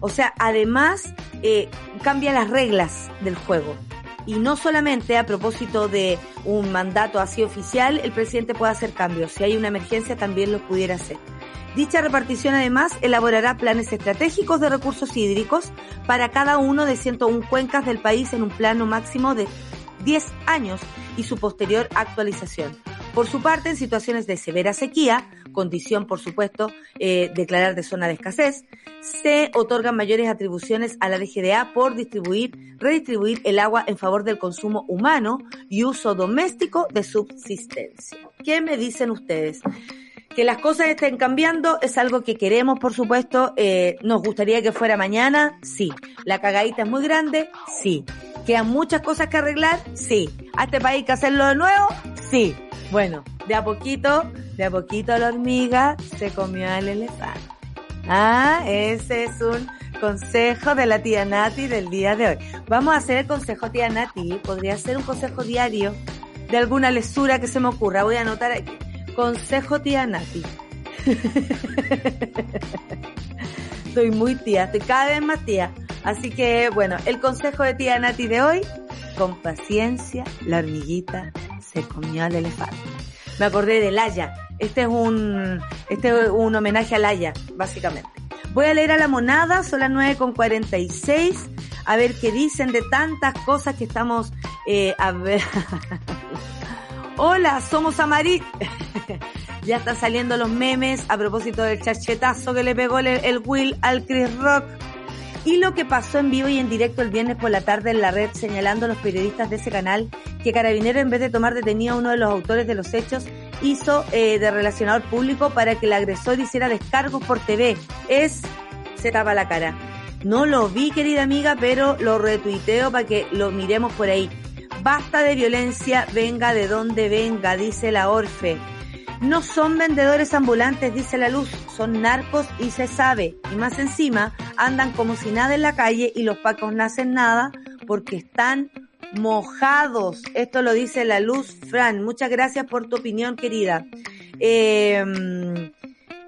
O sea, además eh, cambia las reglas del juego. Y no solamente a propósito de un mandato así oficial, el presidente puede hacer cambios. Si hay una emergencia, también lo pudiera hacer. Dicha repartición además elaborará planes estratégicos de recursos hídricos para cada uno de 101 cuencas del país en un plano máximo de 10 años y su posterior actualización. Por su parte, en situaciones de severa sequía, condición por supuesto eh, declarar de zona de escasez, se otorgan mayores atribuciones a la DGDA por distribuir, redistribuir el agua en favor del consumo humano y uso doméstico de subsistencia. ¿Qué me dicen ustedes? Que las cosas estén cambiando es algo que queremos, por supuesto. Eh, nos gustaría que fuera mañana, sí. La cagadita es muy grande, sí. Quedan muchas cosas que arreglar, sí. ¿A este país hay que hacerlo de nuevo? Sí. Bueno, de a poquito, de a poquito la hormiga se comió al elefante. Ah, ese es un consejo de la tía Nati del día de hoy. Vamos a hacer el consejo tía Nati. Podría ser un consejo diario de alguna lesura que se me ocurra. Voy a anotar aquí. Consejo tía Nati. Estoy muy tía, estoy cada vez más tía. Así que, bueno, el consejo de tía Nati de hoy, con paciencia, la hormiguita se comió al elefante. Me acordé de Laya. Este es un, este es un homenaje a Laya, básicamente. Voy a leer a la monada, son las 9 con 46, a ver qué dicen de tantas cosas que estamos, eh, a ver. Hola, somos amarillos. Ya están saliendo los memes a propósito del charchetazo que le pegó el, el Will al Chris Rock. Y lo que pasó en vivo y en directo el viernes por la tarde en la red, señalando a los periodistas de ese canal que Carabinero, en vez de tomar detenido a uno de los autores de los hechos, hizo eh, de relacionador público para que el agresor hiciera descargos por TV. Es, se tapa la cara. No lo vi, querida amiga, pero lo retuiteo para que lo miremos por ahí. Basta de violencia, venga de donde venga, dice la Orfe. No son vendedores ambulantes, dice la luz, son narcos y se sabe. Y más encima, andan como si nada en la calle y los pacos no hacen nada porque están mojados. Esto lo dice la luz, Fran. Muchas gracias por tu opinión, querida. Eh,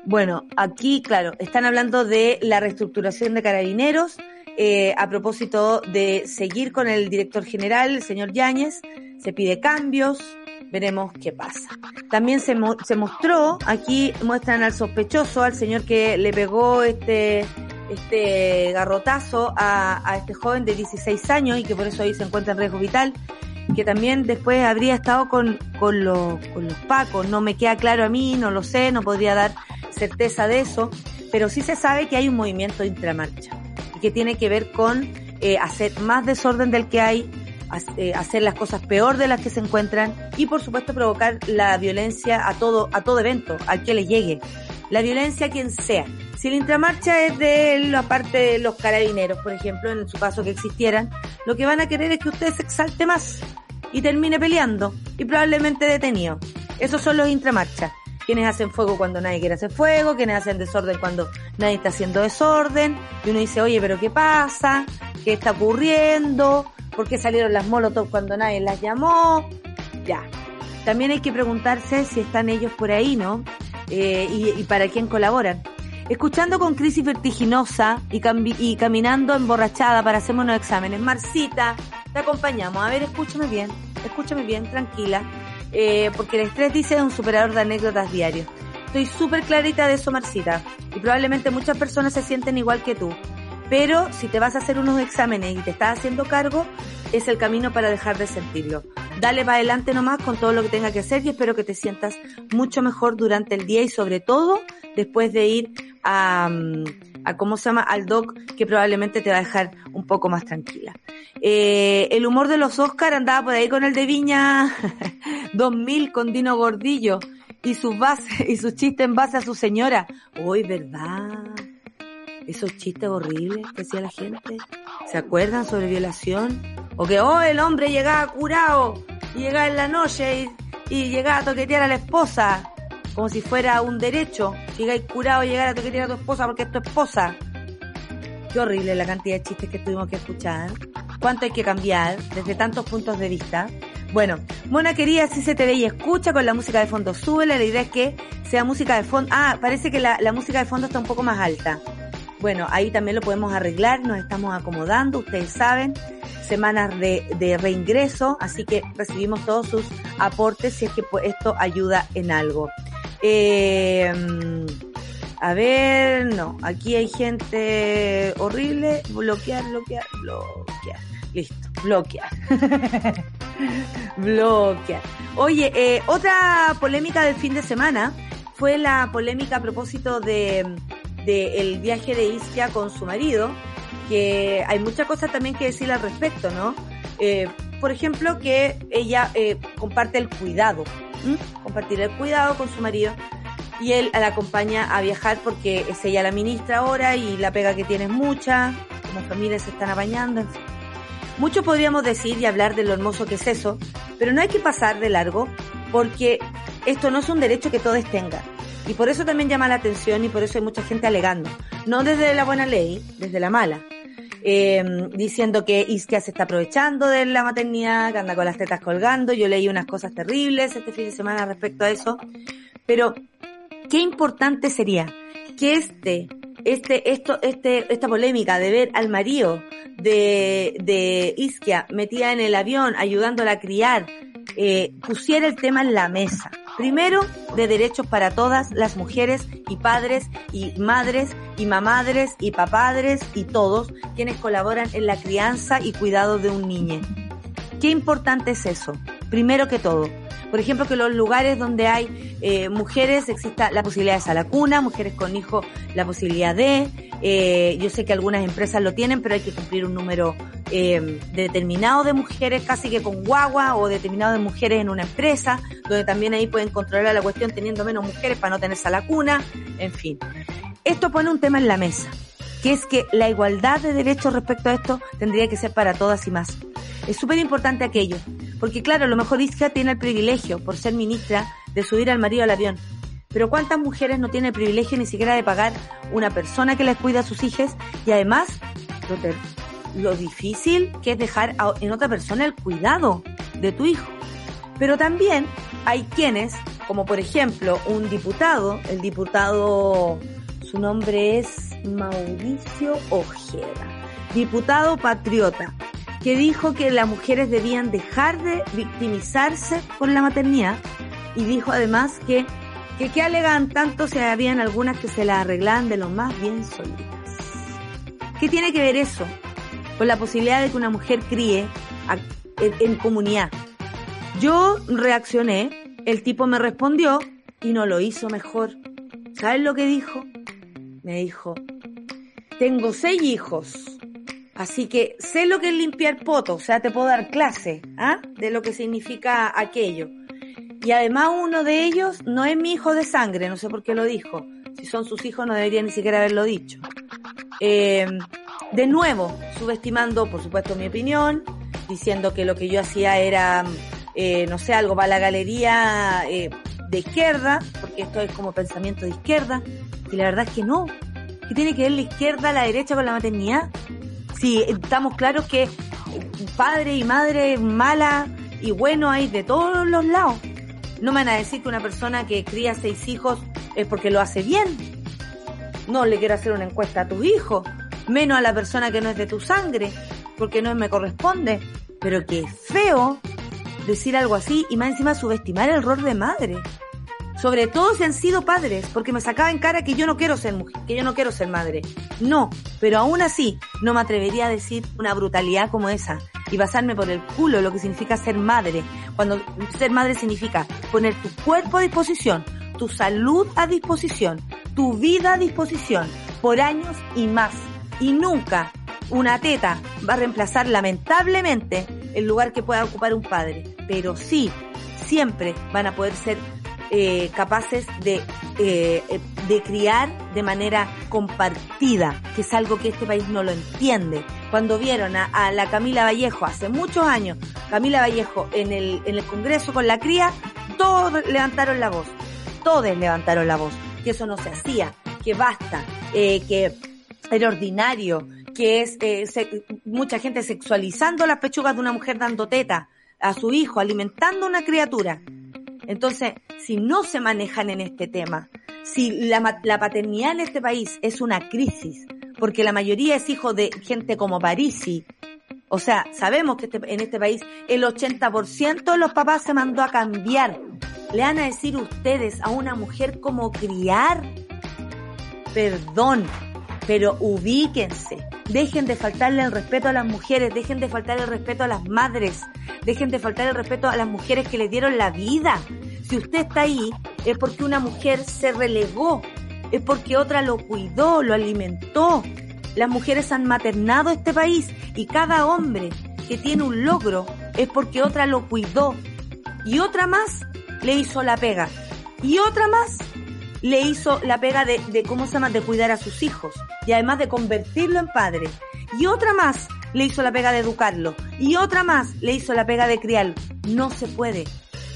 bueno, aquí, claro, están hablando de la reestructuración de carabineros. Eh, a propósito de seguir con el director general, el señor Yáñez, se pide cambios, veremos qué pasa. También se, se mostró, aquí muestran al sospechoso, al señor que le pegó este, este garrotazo a, a este joven de 16 años y que por eso ahí se encuentra en riesgo vital, que también después habría estado con, con, los, con los pacos. No me queda claro a mí, no lo sé, no podría dar certeza de eso, pero sí se sabe que hay un movimiento intramarcha y que tiene que ver con eh, hacer más desorden del que hay, hacer las cosas peor de las que se encuentran y por supuesto provocar la violencia a todo, a todo evento, al que le llegue. La violencia a quien sea. Si la intramarcha es de la parte de los carabineros, por ejemplo, en su caso que existieran, lo que van a querer es que usted se exalte más y termine peleando y probablemente detenido. Esos son los intramarchas. Quienes hacen fuego cuando nadie quiere hacer fuego, quienes hacen desorden cuando nadie está haciendo desorden. Y uno dice, oye, pero ¿qué pasa? ¿Qué está ocurriendo? ¿Por qué salieron las molotov cuando nadie las llamó? Ya. También hay que preguntarse si están ellos por ahí, ¿no? Eh, y, para quién colaboran. Escuchando con crisis vertiginosa y, y caminando emborrachada para hacerme unos exámenes. Marcita, te acompañamos. A ver, escúchame bien, escúchame bien, tranquila. Eh, porque el estrés dice es un superador de anécdotas diarios. Estoy súper clarita de eso, Marcita. Y probablemente muchas personas se sienten igual que tú. Pero si te vas a hacer unos exámenes y te estás haciendo cargo, es el camino para dejar de sentirlo. Dale para adelante nomás con todo lo que tenga que hacer y espero que te sientas mucho mejor durante el día y sobre todo después de ir a, a cómo se llama, al doc que probablemente te va a dejar un poco más tranquila. Eh, el humor de los Oscar andaba por ahí con el de Viña 2000 con Dino Gordillo y sus bases y sus chistes en base a su señora. Hoy, ¿verdad? Esos chistes horribles que hacía la gente. ¿Se acuerdan sobre violación? O que, oh, el hombre llegaba curado y llegaba en la noche y, y llegaba a toquetear a la esposa. Como si fuera un derecho. Llegáis curado y llegar a toquetear a tu esposa porque es tu esposa. Qué horrible la cantidad de chistes que tuvimos que escuchar. Cuánto hay que cambiar desde tantos puntos de vista. Bueno, Mona querida, si se te ve y escucha con la música de fondo. Súbele, la idea es que sea música de fondo. Ah, parece que la, la música de fondo está un poco más alta. Bueno, ahí también lo podemos arreglar, nos estamos acomodando, ustedes saben, semanas de, de reingreso, así que recibimos todos sus aportes si es que esto ayuda en algo. Eh, a ver, no, aquí hay gente horrible, bloquear, bloquear, bloquear. Listo, bloquear. bloquear. Oye, eh, otra polémica del fin de semana fue la polémica a propósito de, de el viaje de Iskia con su marido, que hay muchas cosas también que decir al respecto, ¿no? Eh, por ejemplo, que ella eh, comparte el cuidado, ¿m? compartir el cuidado con su marido y él la acompaña a viajar porque es ella la ministra ahora y la pega que tiene es mucha, como familias se están apañando. Mucho podríamos decir y hablar de lo hermoso que es eso, pero no hay que pasar de largo porque esto no es un derecho que todos tengan. Y por eso también llama la atención y por eso hay mucha gente alegando. No desde la buena ley, desde la mala. Eh, diciendo que Iskia se está aprovechando de la maternidad, que anda con las tetas colgando. Yo leí unas cosas terribles este fin de semana respecto a eso. Pero, qué importante sería que este, este, esto, este, esta polémica de ver al marido de, de Iskia metida en el avión, ayudándola a criar, eh, pusiera el tema en la mesa. Primero, de derechos para todas las mujeres y padres y madres y mamadres y papadres y todos quienes colaboran en la crianza y cuidado de un niño. Qué importante es eso, primero que todo, Por ejemplo, que los lugares donde hay eh, mujeres exista la posibilidad de esa la cuna, mujeres con hijos la posibilidad de, eh, yo sé que algunas empresas lo tienen, pero hay que cumplir un número eh, determinado de mujeres, casi que con guagua, o determinado de mujeres en una empresa, donde también ahí pueden controlar la cuestión teniendo menos mujeres para no tenerse a la cuna, en fin. Esto pone un tema en la mesa, que es que la igualdad de derechos respecto a esto tendría que ser para todas y más. Es súper importante aquello, porque claro, a lo mejor Isca tiene el privilegio, por ser ministra, de subir al marido al avión. Pero ¿cuántas mujeres no tienen el privilegio ni siquiera de pagar una persona que les cuida a sus hijos? Y además, lo, lo difícil que es dejar en otra persona el cuidado de tu hijo. Pero también hay quienes, como por ejemplo un diputado, el diputado, su nombre es Mauricio Ojeda, diputado patriota, que dijo que las mujeres debían dejar de victimizarse por la maternidad y dijo además que que qué alegan tanto si habían algunas que se la arreglaban de lo más bien solitas. ¿Qué tiene que ver eso con la posibilidad de que una mujer críe en, comunidad? Yo reaccioné, el tipo me respondió y no lo hizo mejor. ¿Sabes lo que dijo? Me dijo, tengo seis hijos, así que sé lo que es limpiar poto, o sea, te puedo dar clase ¿ah? de lo que significa aquello. Y además uno de ellos no es mi hijo de sangre, no sé por qué lo dijo. Si son sus hijos no debería ni siquiera haberlo dicho. Eh, de nuevo, subestimando, por supuesto, mi opinión, diciendo que lo que yo hacía era, eh, no sé, algo para la galería eh, de izquierda, porque esto es como pensamiento de izquierda, y la verdad es que no. ¿Qué tiene que ver la izquierda, la derecha con la maternidad? Si estamos claros que padre y madre mala y bueno hay de todos los lados. No me van a decir que una persona que cría seis hijos es porque lo hace bien. No le quiero hacer una encuesta a tu hijo, menos a la persona que no es de tu sangre, porque no me corresponde. Pero que feo decir algo así y más encima subestimar el rol de madre. Sobre todo si han sido padres, porque me sacaba en cara que yo no quiero ser mujer, que yo no quiero ser madre. No, pero aún así no me atrevería a decir una brutalidad como esa y pasarme por el culo lo que significa ser madre. Cuando ser madre significa poner tu cuerpo a disposición, tu salud a disposición, tu vida a disposición, por años y más. Y nunca una teta va a reemplazar lamentablemente el lugar que pueda ocupar un padre. Pero sí, siempre van a poder ser eh, capaces de, eh, de criar de manera compartida, que es algo que este país no lo entiende. Cuando vieron a, la Camila Vallejo hace muchos años, Camila Vallejo en el, en el Congreso con la cría, todos levantaron la voz, todos levantaron la voz, que eso no se hacía, que basta, eh, que era ordinario, que es eh, mucha gente sexualizando las pechugas de una mujer dando teta a su hijo, alimentando una criatura. Entonces, si no se manejan en este tema, si la, la paternidad en este país es una crisis, porque la mayoría es hijo de gente como Parisi, o sea, sabemos que este, en este país el 80% de los papás se mandó a cambiar. ¿Le van a decir ustedes a una mujer cómo criar? Perdón, pero ubíquense. Dejen de faltarle el respeto a las mujeres, dejen de faltar el respeto a las madres, dejen de faltar el respeto a las mujeres que le dieron la vida. Si usted está ahí, es porque una mujer se relegó, es porque otra lo cuidó, lo alimentó. Las mujeres han maternado este país y cada hombre que tiene un logro es porque otra lo cuidó y otra más le hizo la pega y otra más le hizo la pega de, de, ¿cómo se llama?, de cuidar a sus hijos y además de convertirlo en padre. Y otra más le hizo la pega de educarlo. Y otra más le hizo la pega de criarlo. No se puede.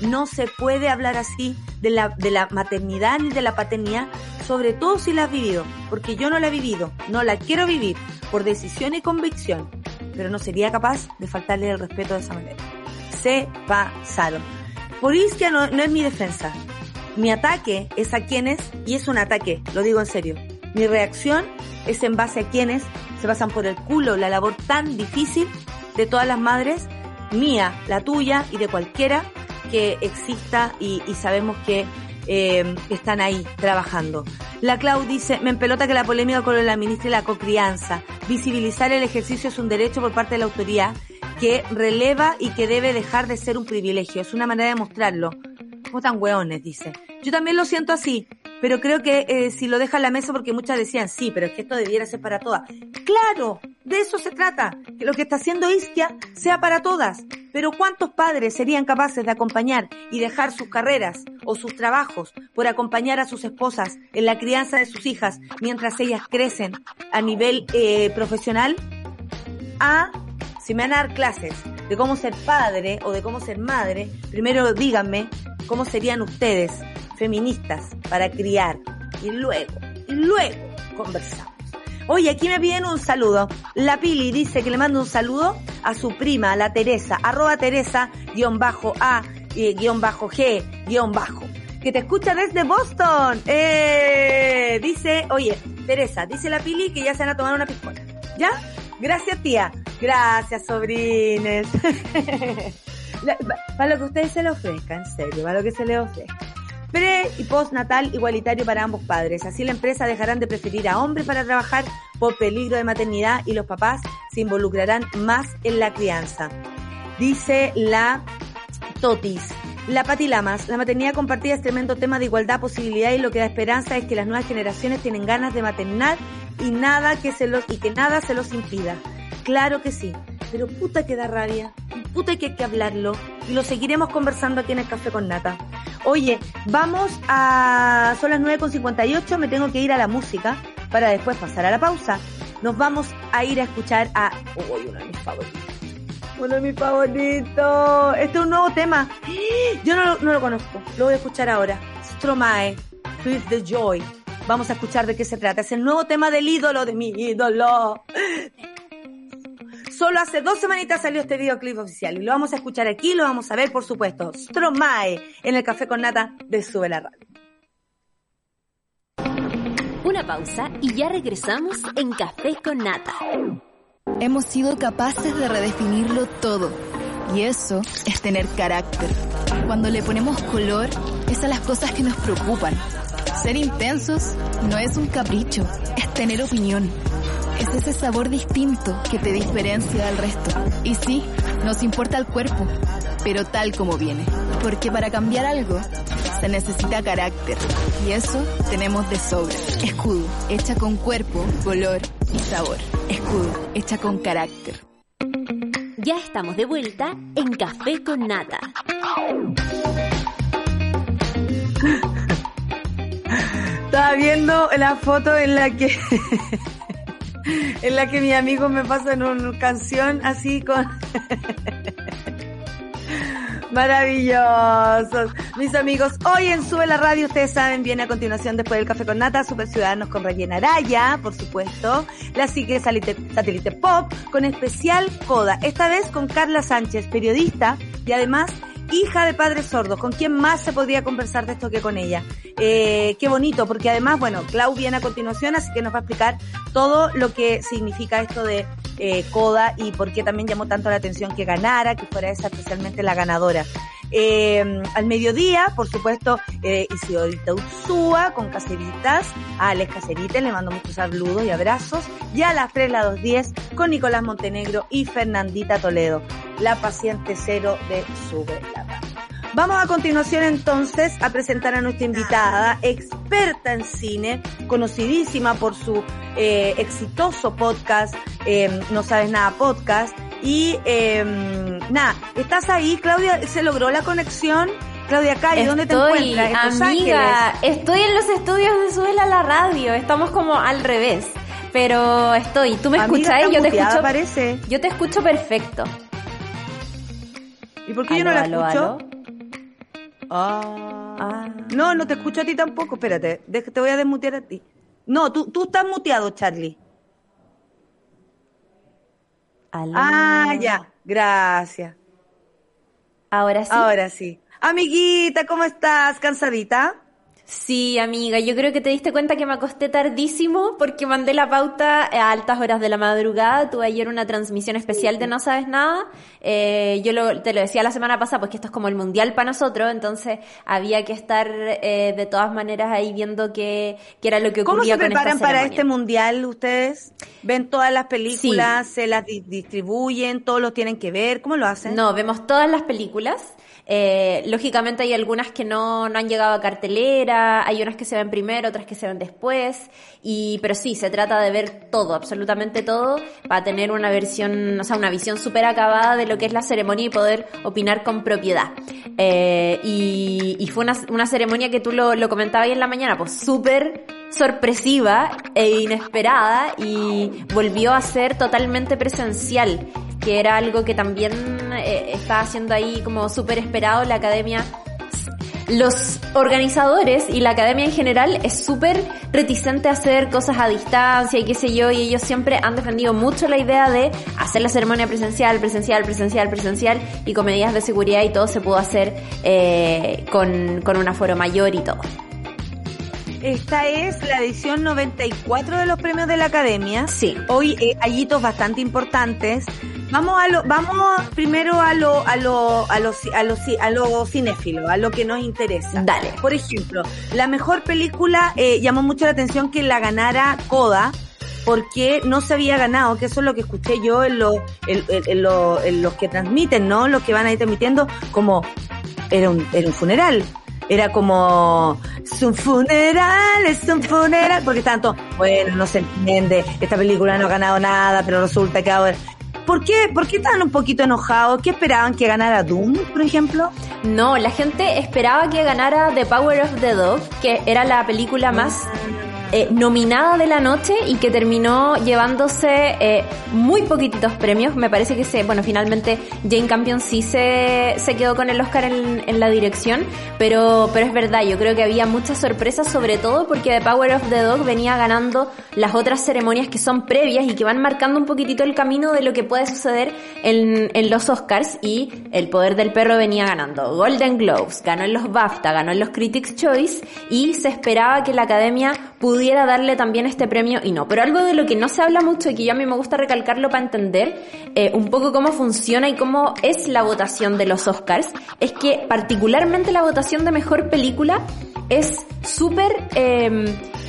No se puede hablar así de la, de la maternidad ni de la paternidad, sobre todo si la has vivido, porque yo no la he vivido, no la quiero vivir, por decisión y convicción, pero no sería capaz de faltarle el respeto de esa manera. Se pasaron. Por Isquia no, no es mi defensa, mi ataque es a quienes, y es un ataque, lo digo en serio, mi reacción es en base a quienes se pasan por el culo la labor tan difícil de todas las madres, mía, la tuya y de cualquiera que exista y, sabemos que eh, están ahí trabajando. La Clau dice, me empelota que la polémica con la ministra y la cocrianza. Visibilizar el ejercicio es un derecho por parte de la autoridad que releva y que debe dejar de ser un privilegio. Es una manera de mostrarlo. ¿Cómo tan hueones? Dice. Yo también lo siento así, pero creo que eh, si lo deja en la mesa, porque muchas decían, sí, pero es que esto debiera ser para todas. Claro, de eso se trata, que lo que está haciendo Isquia sea para todas. Pero ¿cuántos padres serían capaces de acompañar y dejar sus carreras o sus trabajos por acompañar a sus esposas en la crianza de sus hijas mientras ellas crecen a nivel eh, profesional? A, si me van a dar clases de cómo ser padre o de cómo ser madre, primero díganme cómo serían ustedes feministas para criar y luego, y luego conversamos. Oye, aquí me piden un saludo. La Pili dice que le mando un saludo a su prima, la Teresa, arroba Teresa, guion bajo A, guion bajo G, guion bajo. Que te escucha desde Boston. Eh, dice, oye, Teresa, dice la Pili que ya se van a tomar una piscola. ¿Ya? Gracias, tía. Gracias, sobrines. para lo que ustedes se le ofrezcan, en serio, para lo que se le ofrezca. Pre y postnatal igualitario para ambos padres. Así la empresa dejarán de preferir a hombres para trabajar por peligro de maternidad y los papás se involucrarán más en la crianza. Dice la Totis. La Pati Lamas, la maternidad compartida es tremendo tema de igualdad, posibilidad y lo que da esperanza es que las nuevas generaciones tienen ganas de maternar y nada que se los, y que nada se los impida. Claro que sí, pero puta que da rabia, puta que hay que hablarlo y lo seguiremos conversando aquí en el Café con Nata. Oye, vamos a... son las 9.58, me tengo que ir a la música para después pasar a la pausa. Nos vamos a ir a escuchar a... Uy, uno de mis favoritos. Uno de mis favoritos. Este es un nuevo tema. Yo no, no lo conozco, lo voy a escuchar ahora. Stromae, Feel the Joy. Vamos a escuchar de qué se trata. Es el nuevo tema del ídolo de mi ídolo. Solo hace dos semanitas salió este videoclip oficial y lo vamos a escuchar aquí, lo vamos a ver, por supuesto. Stromae en el Café con Nata de Sube la Radio. Una pausa y ya regresamos en Café con Nata. Hemos sido capaces de redefinirlo todo y eso es tener carácter. Cuando le ponemos color es a las cosas que nos preocupan. Ser intensos no es un capricho, es tener opinión es ese sabor distinto que te diferencia del resto. Y sí, nos importa el cuerpo, pero tal como viene. Porque para cambiar algo se necesita carácter. Y eso tenemos de sobra. Escudo, hecha con cuerpo, color y sabor. Escudo, hecha con carácter. Ya estamos de vuelta en Café con Nata. Estaba viendo la foto en la que en la que mis amigos me pasan una canción así con... Maravillosos. Mis amigos, hoy en Sube la Radio, ustedes saben, viene a continuación después del Café con Nata, Super Ciudadanos con Rayena Araya, por supuesto, la Psique Satélite Pop, con especial Coda, esta vez con Carla Sánchez, periodista y además hija de padres sordos, ¿con quién más se podría conversar de esto que con ella? Eh, qué bonito, porque además, bueno, Clau viene a continuación, así que nos va a explicar todo lo que significa esto de eh, Coda y por qué también llamó tanto la atención que ganara, que fuera esa especialmente la ganadora. Eh, al mediodía, por supuesto, eh, Isidorita Ursúa con Caseritas, a Alex Caseritas, le mando muchos saludos y abrazos, y a la Fresla 210 con Nicolás Montenegro y Fernandita Toledo, la paciente cero de Sube Vamos a continuación entonces a presentar a nuestra invitada, experta en cine, conocidísima por su eh, exitoso podcast, eh, No Sabes Nada Podcast, y eh, nada, ¿estás ahí, Claudia? ¿Se logró la conexión? Claudia Calle, ¿dónde te encuentras? amiga, estoy en los estudios de Suela la Radio, estamos como al revés. Pero estoy, tú me escuchas, yo te escucho. Parece. Yo te escucho perfecto. ¿Y por qué yo no la escucho? Ah. ah. No, no te escucho a ti tampoco. Espérate, te voy a desmutear a ti. No, tú, tú estás muteado, Charlie. Ah, ya. Gracias. Ahora sí. Ahora sí. Amiguita, ¿cómo estás? ¿Cansadita? Sí, amiga, yo creo que te diste cuenta que me acosté tardísimo porque mandé la pauta a altas horas de la madrugada. Tuve ayer una transmisión especial de No Sabes Nada. Eh, yo lo, te lo decía la semana pasada, porque esto es como el mundial para nosotros, entonces había que estar eh, de todas maneras ahí viendo qué, qué era lo que ocurría ¿Cómo se preparan para este mundial ustedes? ¿Ven todas las películas? ¿Se las distribuyen? ¿Todos lo tienen que ver? ¿Cómo lo hacen? No, vemos todas las películas. Eh, lógicamente hay algunas que no, no han llegado a cartelera, hay unas que se ven primero, otras que se ven después, y, pero sí, se trata de ver todo, absolutamente todo, para tener una versión, o sea, una visión súper acabada de lo que es la ceremonia y poder opinar con propiedad. Eh, y, y, fue una, una, ceremonia que tú lo, lo comentabas ahí en la mañana, pues súper sorpresiva e inesperada y volvió a ser totalmente presencial, que era algo que también eh, estaba haciendo ahí como súper esperado la academia los organizadores y la academia en general es súper reticente a hacer cosas a distancia y qué sé yo, y ellos siempre han defendido mucho la idea de hacer la ceremonia presencial, presencial, presencial, presencial, y con medidas de seguridad y todo se pudo hacer eh, con, con un aforo mayor y todo. Esta es la edición 94 de los premios de la Academia. Sí. Hoy eh, hay hitos bastante importantes. Vamos a lo, vamos primero a lo, a lo, a lo, a lo, a lo cinéfilo, a lo que nos interesa. Dale. Por ejemplo, la mejor película eh, llamó mucho la atención que la ganara Coda porque no se había ganado, que eso es lo que escuché yo en, lo, en, en, lo, en los que transmiten, ¿no? Los que van ahí transmitiendo, como era un, era un funeral era como, es un funeral, es un funeral, porque tanto, bueno, no se entiende, esta película no ha ganado nada, pero resulta que ahora... ¿Por qué, ¿Por qué estaban un poquito enojados? ¿Qué esperaban que ganara Doom, por ejemplo? No, la gente esperaba que ganara The Power of the Dog, que era la película más eh, nominada de la noche y que terminó llevándose eh, muy poquititos premios. Me parece que se, bueno, finalmente Jane Campion sí se, se quedó con el Oscar en, en, la dirección, pero, pero es verdad, yo creo que había muchas sorpresas, sobre todo porque The Power of the Dog venía ganando las otras ceremonias que son previas y que van marcando un poquitito el camino de lo que puede suceder en, en los Oscars y El Poder del Perro venía ganando Golden Globes, ganó en los BAFTA, ganó en los Critics Choice y se esperaba que la Academia pudiera pudiera darle también este premio y no. Pero algo de lo que no se habla mucho y que yo a mí me gusta recalcarlo para entender eh, un poco cómo funciona y cómo es la votación de los Oscars, es que particularmente la votación de mejor película es súper... Eh,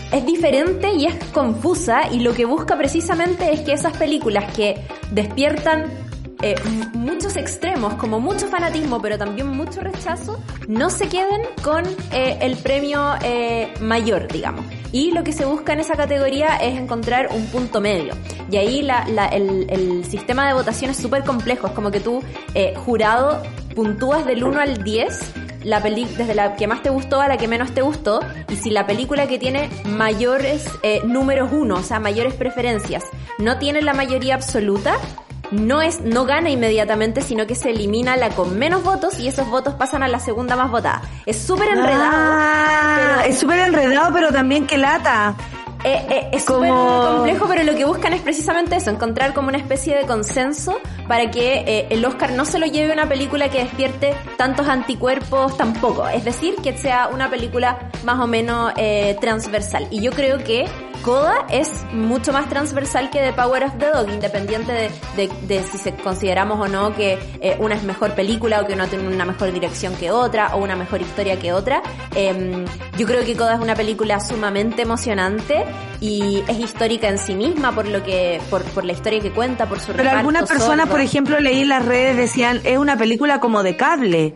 es diferente y es confusa y lo que busca precisamente es que esas películas que despiertan eh, muchos extremos, como mucho fanatismo, pero también mucho rechazo, no se queden con eh, el premio eh, mayor, digamos. Y lo que se busca en esa categoría es encontrar un punto medio. Y ahí el, sistema de votación es súper complejo. Es como que tú, jurado, puntúas del 1 al 10 la peli desde la que más te gustó a la que menos te gustó y si la película que tiene mayores números uno, o sea, mayores preferencias, no tiene la mayoría absoluta, no es no gana inmediatamente, sino que se elimina la con menos votos y esos votos pasan a la segunda más votada. Es súper enredado. Ah, pero, es súper enredado, pero también que lata. Eh, eh, es súper complejo, pero lo que buscan es precisamente eso, encontrar como una especie de consenso para que eh, el Oscar no se lo lleve una película que despierte tantos anticuerpos tampoco. Es decir, que sea una película más o menos transversal. Y yo creo que Coda es mucho más transversal que The Power of the Dog, independiente de, de, de si se consideramos o no que eh, una es mejor película o que una tiene una mejor dirección que otra o una mejor historia que otra. Eh, yo creo que Coda es una película sumamente emocionante y es histórica en sí misma por lo que por, por la historia que cuenta, por su Pero algunas personas, por ejemplo, leí en las redes decían, es una película como de cable.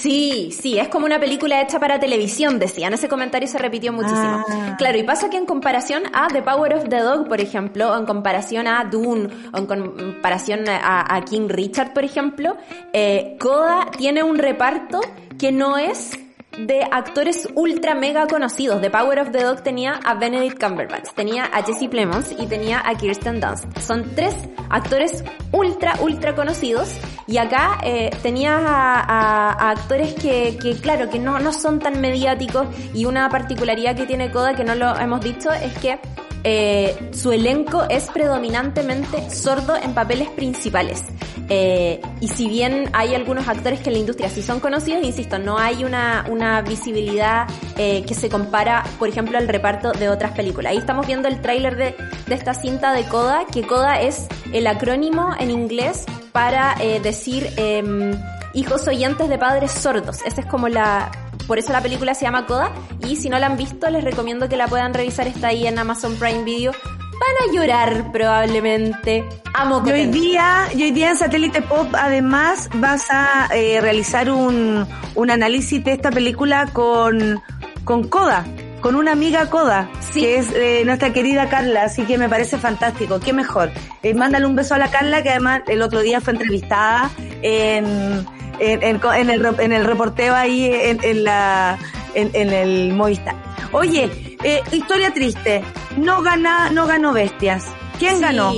Sí, sí, es como una película hecha para televisión, decían. Ese comentario se repitió muchísimo. Ah. Claro, y pasa que en comparación a The Power of the Dog, por ejemplo, o en comparación a Dune, o en comparación a, a King Richard, por ejemplo, eh, Coda tiene un reparto que no es de actores ultra mega conocidos. The Power of the Dog tenía a Benedict Cumberbatch, tenía a Jesse Plemons y tenía a Kirsten Dunst. Son tres actores ultra, ultra conocidos y acá eh, tenías a, actores que, que, claro, que no, no son tan mediáticos y una particularidad que tiene Coda que no lo hemos dicho es que eh, su elenco es predominantemente sordo en papeles principales. Eh, y si bien hay algunos actores que en la industria sí son conocidos, insisto, no hay una, una visibilidad eh, que se compara, por ejemplo, al reparto de otras películas. Ahí estamos viendo el tráiler de, de esta cinta de CODA, que CODA es el acrónimo en inglés para eh, decir em, hijos oyentes de padres sordos. Esa es como la, por eso la película se llama Coda. Y si no la han visto, les recomiendo que la puedan revisar. Está ahí en Amazon Prime Video. Van a llorar probablemente. Amo Y hoy día, y hoy día en Satélite Pop además vas a eh, realizar un, un análisis de esta película con, con Coda, con una amiga Coda, Sí. que es eh, nuestra querida Carla, así que me parece fantástico, qué mejor. Eh, mándale un beso a la Carla, que además el otro día fue entrevistada en, en, en, en el, en el reporteo ahí en, en la, en, en el Movistar. Oye, eh, historia triste, no gana, no ganó Bestias. ¿Quién Sí, ganó?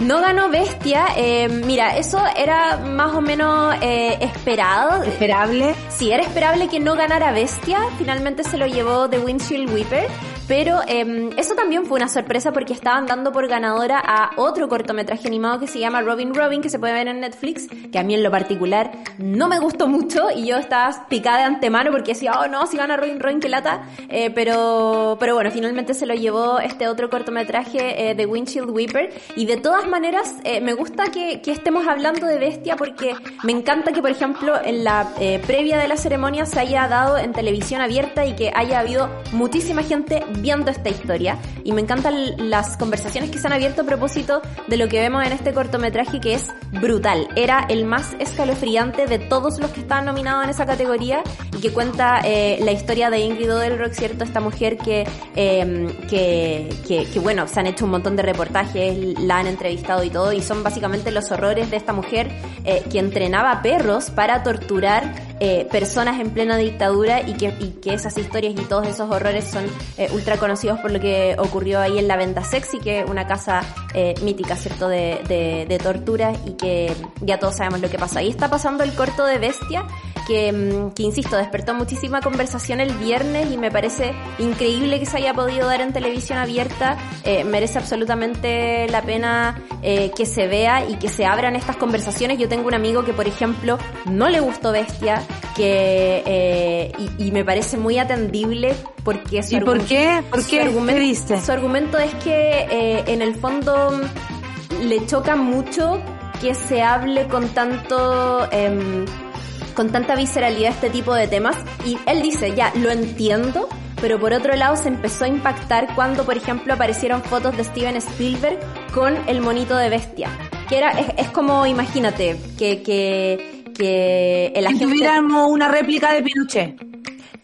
No ganó Bestia. eh, mira, eso era más o menos eh, esperado. Esperable. Sí, era esperable que no ganara Bestia. Finalmente se lo llevó The Windshield Weeper. Pero eh, eso también fue una sorpresa porque estaban dando por ganadora a otro cortometraje animado que se llama Robin Robin, que se puede ver en Netflix, que a mí en lo particular no me gustó mucho y yo estaba picada de antemano porque decía, oh no, si gana Robin Robin, qué lata. Eh, pero, pero bueno, finalmente se lo llevó este otro cortometraje eh, de Windshield Weeper. Y de todas maneras, eh, me gusta que, estemos hablando de Bestia porque me encanta que, por ejemplo, en la eh, previa de la ceremonia se haya dado en televisión abierta y que haya habido muchísima gente viendo esta historia. Y me encantan las conversaciones que se han abierto a propósito de lo que vemos en este cortometraje que es brutal. Era el más escalofriante de todos los que estaban nominados en esa categoría y que cuenta eh, la historia de Ingrid Odelrock, ¿cierto? Esta mujer que, eh, que, que, que, bueno, se han hecho un montón de reportajes, la han entrevistado y todo, y son básicamente los horrores de esta mujer eh, que entrenaba perros para torturar eh, personas en plena dictadura y que, y que esas historias y todos esos horrores son eh, ultra conocidos por lo que ocurrió ahí en la Venta Sexy, que es una casa eh, mítica, ¿cierto?, de, de, de tortura y que ya todos sabemos lo que pasó. Ahí está pasando el corto de Bestia, que, mm, que insisto, despertó muchísima conversación el viernes y me parece increíble que se haya podido dar en televisión abierta. Eh, merece absolutamente la pena eh, que se vea y que se abran estas conversaciones. Yo tengo un amigo que, por ejemplo, no le gustó Bestia, que eh, y, y me parece muy atendible porque su ¿Y por qué? ¿Por qué? argumento- ¿Qué viste? Su argumento es que eh, en el fondo le choca mucho que se hable con tanto em, con tanta visceralidad este tipo de temas y él dice, ya, lo entiendo, pero por otro lado se empezó a impactar cuando, por ejemplo, aparecieron fotos de Steven Spielberg con el monito de bestia. Que era, es, es como, imagínate, que, que, que el Si agente... tuviéramos una réplica de Pinochet.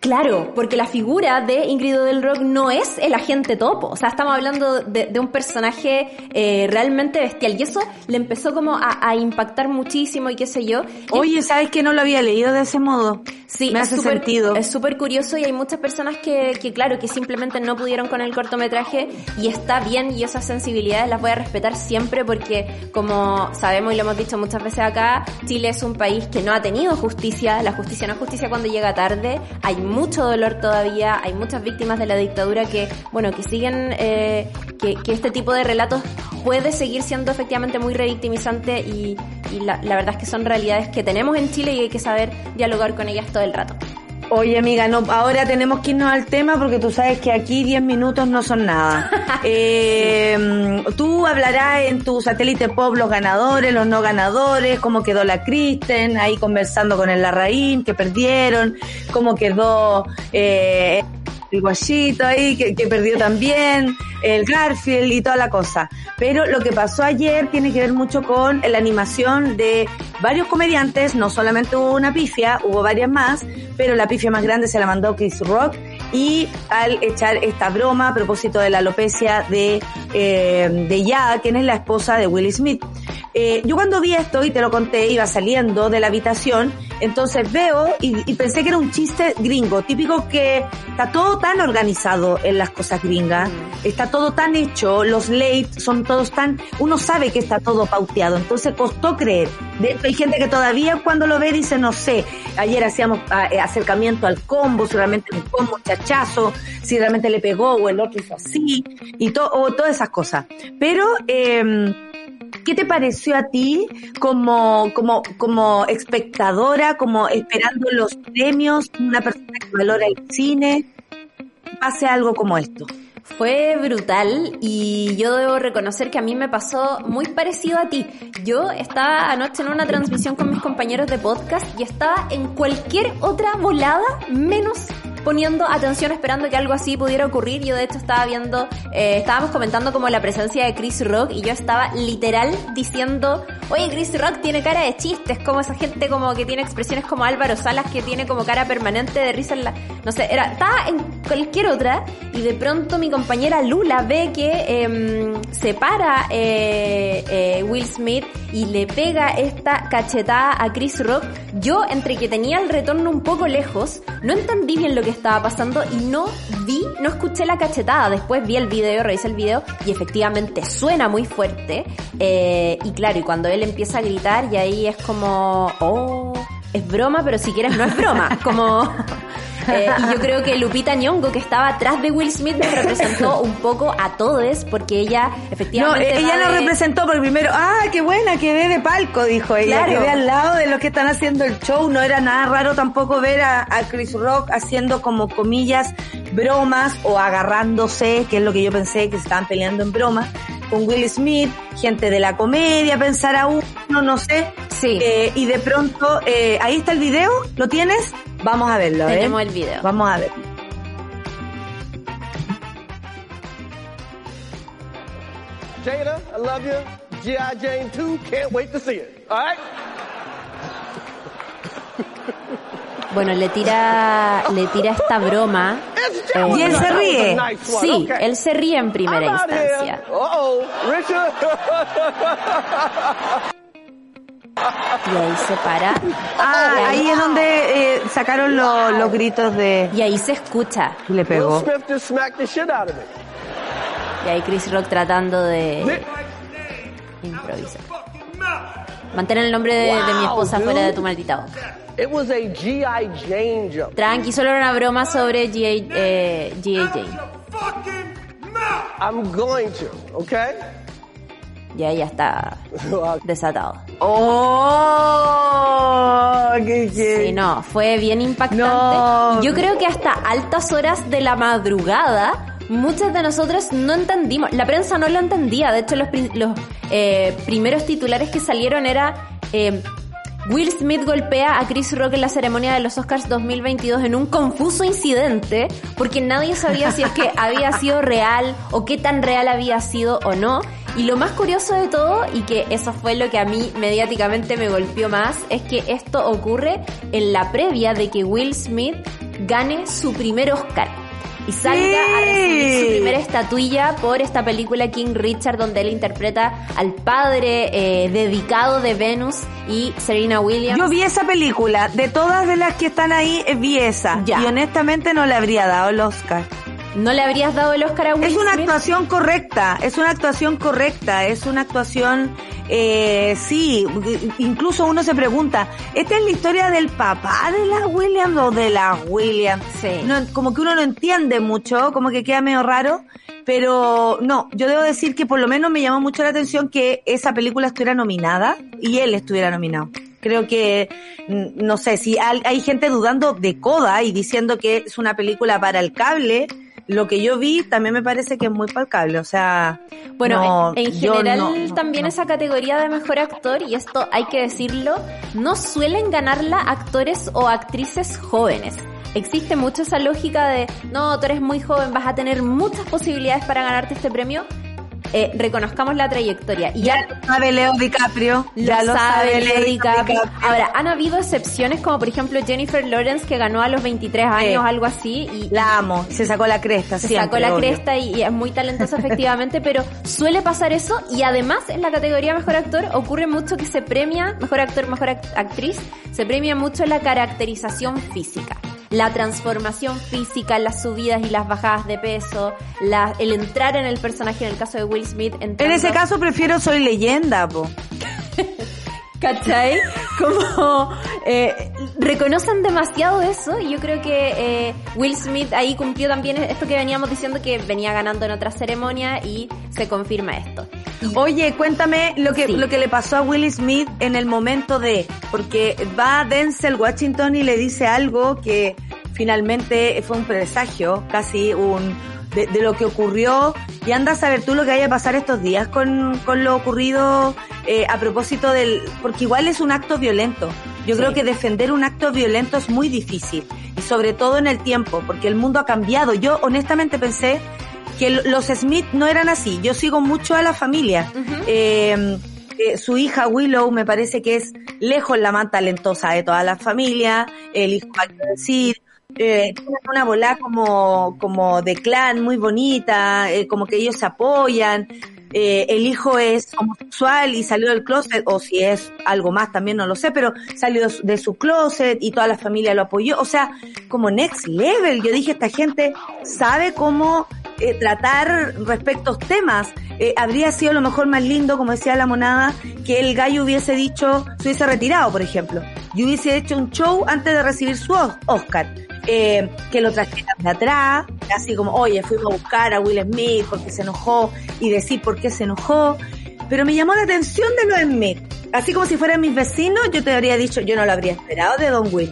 Claro, porque la figura de Ingrid del Rock no es el agente topo. O sea, estamos hablando de, de un personaje eh, realmente bestial. Y eso le empezó como a, a impactar muchísimo y qué sé yo. Oye, ¿sabes que no lo había leído de ese modo? Sí, Me es hace súper- sentido. Es súper curioso y hay muchas personas que, que, claro, que simplemente no pudieron con el cortometraje y está bien y esas sensibilidades las voy a respetar siempre porque, como sabemos y lo hemos dicho muchas veces acá, Chile es un país que no ha tenido justicia. La justicia no es justicia cuando llega tarde. Hay mucho dolor todavía, hay muchas víctimas de la dictadura que, bueno, que siguen, eh, que, este tipo de relatos puede seguir siendo efectivamente muy revictimizante y, y la verdad es que son realidades que tenemos en Chile y hay que saber dialogar con ellas todo el rato. Oye, amiga, no, ahora tenemos que irnos al tema porque tú sabes que aquí 10 minutos no son nada. Eh, tú hablarás en tu satélite pop los ganadores, los no ganadores, cómo quedó la Kristen, ahí conversando con el Larraín, que perdieron, cómo quedó eh, el guachito ahí, que, que perdió también, el Garfield y toda la cosa. Pero lo que pasó ayer tiene que ver mucho con la animación de varios comediantes, no solamente hubo una pifia, hubo varias más, pero la pifia más grande se la mandó Chris Rock y al echar esta broma a propósito de la alopecia de, eh, de Ya, quien es la esposa de Will Smith. Eh, yo cuando vi esto, y te lo conté, iba saliendo de la habitación, entonces veo y, y pensé que era un chiste gringo, típico que está todo tan organizado en las cosas gringas, está todo tan hecho, los late son todos tan, uno sabe que está todo pauteado, entonces costó creer. De hecho, hay gente que todavía cuando lo ve dice, no sé, ayer hacíamos ah, eh, acercamiento al combo, si realmente un combo, un chachazo, si realmente le pegó o el otro hizo así, y to, o todas esas cosas. Pero, eh, ¿Qué te pareció a ti como, como, como espectadora, como esperando los premios, una persona que valora el cine? Pase algo como esto. Fue brutal y yo debo reconocer que a mí me pasó muy parecido a ti. Yo estaba anoche en una transmisión con mis compañeros de podcast y estaba en cualquier otra volada menos poniendo atención esperando que algo así pudiera ocurrir. Yo de hecho estaba viendo, eh, estábamos comentando como la presencia de Chris Rock y yo estaba literal diciendo, oye Chris Rock tiene cara de chistes, como esa gente como que tiene expresiones como Álvaro Salas que tiene como cara permanente de risa en la, no sé, era, estaba en cualquier otra y de pronto mi compañera Lula ve que eh, se eh, Will Smith y le pega esta cachetada a Chris Rock. Yo entre que tenía el retorno un poco lejos, no entendí bien lo que estaba pasando y no vi, no escuché la cachetada. Después vi el video, revisé el video y efectivamente suena muy fuerte. Eh, y claro, y cuando él empieza a gritar y ahí es como, oh, es broma, pero si quieres no es broma. Como, eh, y yo creo que Lupita Nyong'o, que estaba atrás de Will Smith, nos representó un poco a todos, porque ella No, efectivamente... eh, ella va lo de- representó por primero, ah, qué buena, quedé de palco, dijo ella, Claro. quedé al lado de los que están haciendo el show, no era nada raro tampoco ver a, a Chris Rock haciendo como comillas bromas o agarrándose, que es lo que yo pensé que se estaban peleando en bromas, con Will Smith, gente de la comedia, pensar a uno, no sé, Sí. Eh, y de pronto, eh, ahí está el video, ¿lo tienes? Vamos a verlo, ¿eh? Tenemos el video. Vamos a ver. Jada, I love you. G.I. Jane 2, can't wait to see it. All right? Bueno, le tira, le tira esta broma. Eh, Y él se ríe. Sí, él se ríe en primera I'm out here. instancia. Y ahí se para. Ah, ahí es donde eh, sacaron lo- los gritos de... Y ahí se escucha. Y le pegó. Y ahí Chris Rock tratando de improvisar. Mantén el nombre de, de mi esposa Wow, fuera de tu maldita boca. It was a G.I. Jane jump. Tranqui, solo era una broma sobre G.A. eh. Jane. I'm going to, okay? Y ahí ya está desatado. ¡Oh! ¡Qué Sí, no, fue bien impactante. No. Yo creo que hasta altas horas de la madrugada, muchas de nosotros no entendimos. La prensa no lo entendía. De hecho, los eh, primeros titulares que salieron era... eh, Will Smith golpea a Chris Rock en la ceremonia de los Oscars 2022 en un confuso incidente porque nadie sabía si es que había sido real o qué tan real había sido o no. Y lo más curioso de todo, y que eso fue lo que a mí mediáticamente me golpeó más, es que esto ocurre en la previa de que Will Smith gane su primer Oscar y salga a recibir su primera estatuilla por esta película King Richard donde él interpreta al padre eh, dedicado de Venus y Serena Williams. Yo vi esa película. De todas de las que están ahí, eh, vi esa. Ya. Y honestamente no le habría dado el Oscar. ¿No le habrías dado el Oscar a Will Es una Smith? actuación correcta, es una actuación correcta, es una actuación, eh, sí, incluso uno se pregunta, ¿esta es la historia del papá de la Williams o de la Williams? Sí. No, como que uno no entiende mucho, como que queda medio raro, pero no, yo debo decir que por lo menos me llamó mucho la atención que esa película estuviera nominada y él estuviera nominado. Creo que, mm, no sé, si hay, hay gente dudando de Coda y diciendo que es una película para el cable, lo que yo vi también me parece que es muy para el cable, o sea... Bueno, no, en, general no, también no. esa categoría de mejor actor, y esto hay que decirlo, no suelen ganarla actores o actrices jóvenes. Existe mucho esa lógica de, no, tú eres muy joven, vas a tener muchas posibilidades para ganarte este premio. Eh, reconozcamos la trayectoria. Y ya, lo sabe Leo DiCaprio. ya lo sabe, Leo DiCaprio. Ahora, han habido excepciones como por ejemplo Jennifer Lawrence que ganó a los 23 años, algo así. Y la amo, se sacó la cresta. Se sacó la cresta y, es muy talentosa efectivamente, pero suele pasar eso y además en la categoría mejor actor ocurre mucho que se premia, mejor actor, mejor actriz, se premia mucho la caracterización física la transformación física, las subidas y las bajadas de peso, la, el entrar en el personaje en el caso de Will Smith. En ese caso prefiero Soy Leyenda, po. ¿Cachai? Como eh, reconocen demasiado eso y yo creo que eh, Will Smith ahí cumplió también esto que veníamos diciendo que venía ganando en otra ceremonia y se confirma esto. Oye, cuéntame lo que, lo que le pasó a Will Smith en el momento de, porque va Denzel Washington y le dice algo que finalmente fue un presagio, casi un, de, lo que ocurrió y anda a saber tú lo que vaya a pasar estos días con, con lo ocurrido eh, a propósito del, porque igual es un acto violento. Yo creo que defender un acto violento es muy difícil y sobre todo en el tiempo, porque el mundo ha cambiado. Yo honestamente pensé que los Smith no eran así. Yo sigo mucho a la familia. Em, eh, su hija Willow me parece que es lejos la más talentosa de toda la familia. El hijo decir, eh, una bola como, como de clan muy bonita, eh, como que ellos se apoyan, eh, el hijo es homosexual y salió del closet, o si es algo más también no lo sé, pero salió de su closet y toda la familia lo apoyó, o sea, como next level, yo dije, esta gente sabe cómo eh, tratar respecto a temas. Habría sido lo mejor más lindo, como decía la monada, que el gallo hubiese dicho, se hubiese retirado, por ejemplo, y hubiese hecho un show antes de recibir su Oscar eh, que lo trajeran de atrás, así como, oye, fuimos a buscar a Will Smith porque se enojó y decir por qué se enojó. Pero me llamó la atención de los Smith. Así como si fueran mis vecinos, yo te habría dicho, yo no lo habría esperado de Don Will.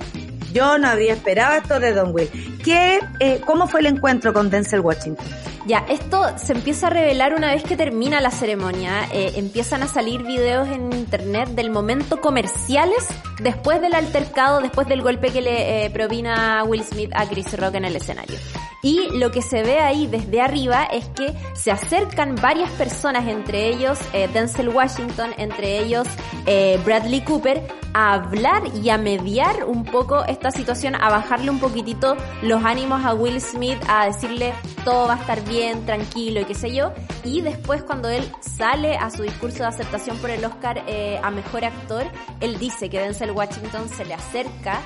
Yo no habría esperado esto de Don Will. ¿Qué, eh, ¿Cómo fue el encuentro con Denzel Washington? Ya, esto se empieza a revelar una vez que termina la ceremonia. Eh, empiezan a salir videos en internet del momento comerciales después del altercado, después del golpe que le eh, provina Will Smith a Chris Rock en el escenario. Y lo que se ve ahí desde arriba es que se acercan varias personas, entre ellos eh, Denzel Washington, entre ellos eh, Bradley Cooper, a hablar y a mediar un poco esta situación, a bajarle un poquitito los ánimos a Will Smith, a decirle todo va a estar bien, tranquilo y qué sé yo. Y después cuando él sale a su discurso de aceptación por el Oscar eh, a Mejor Actor, él dice que Denzel Washington se le acerca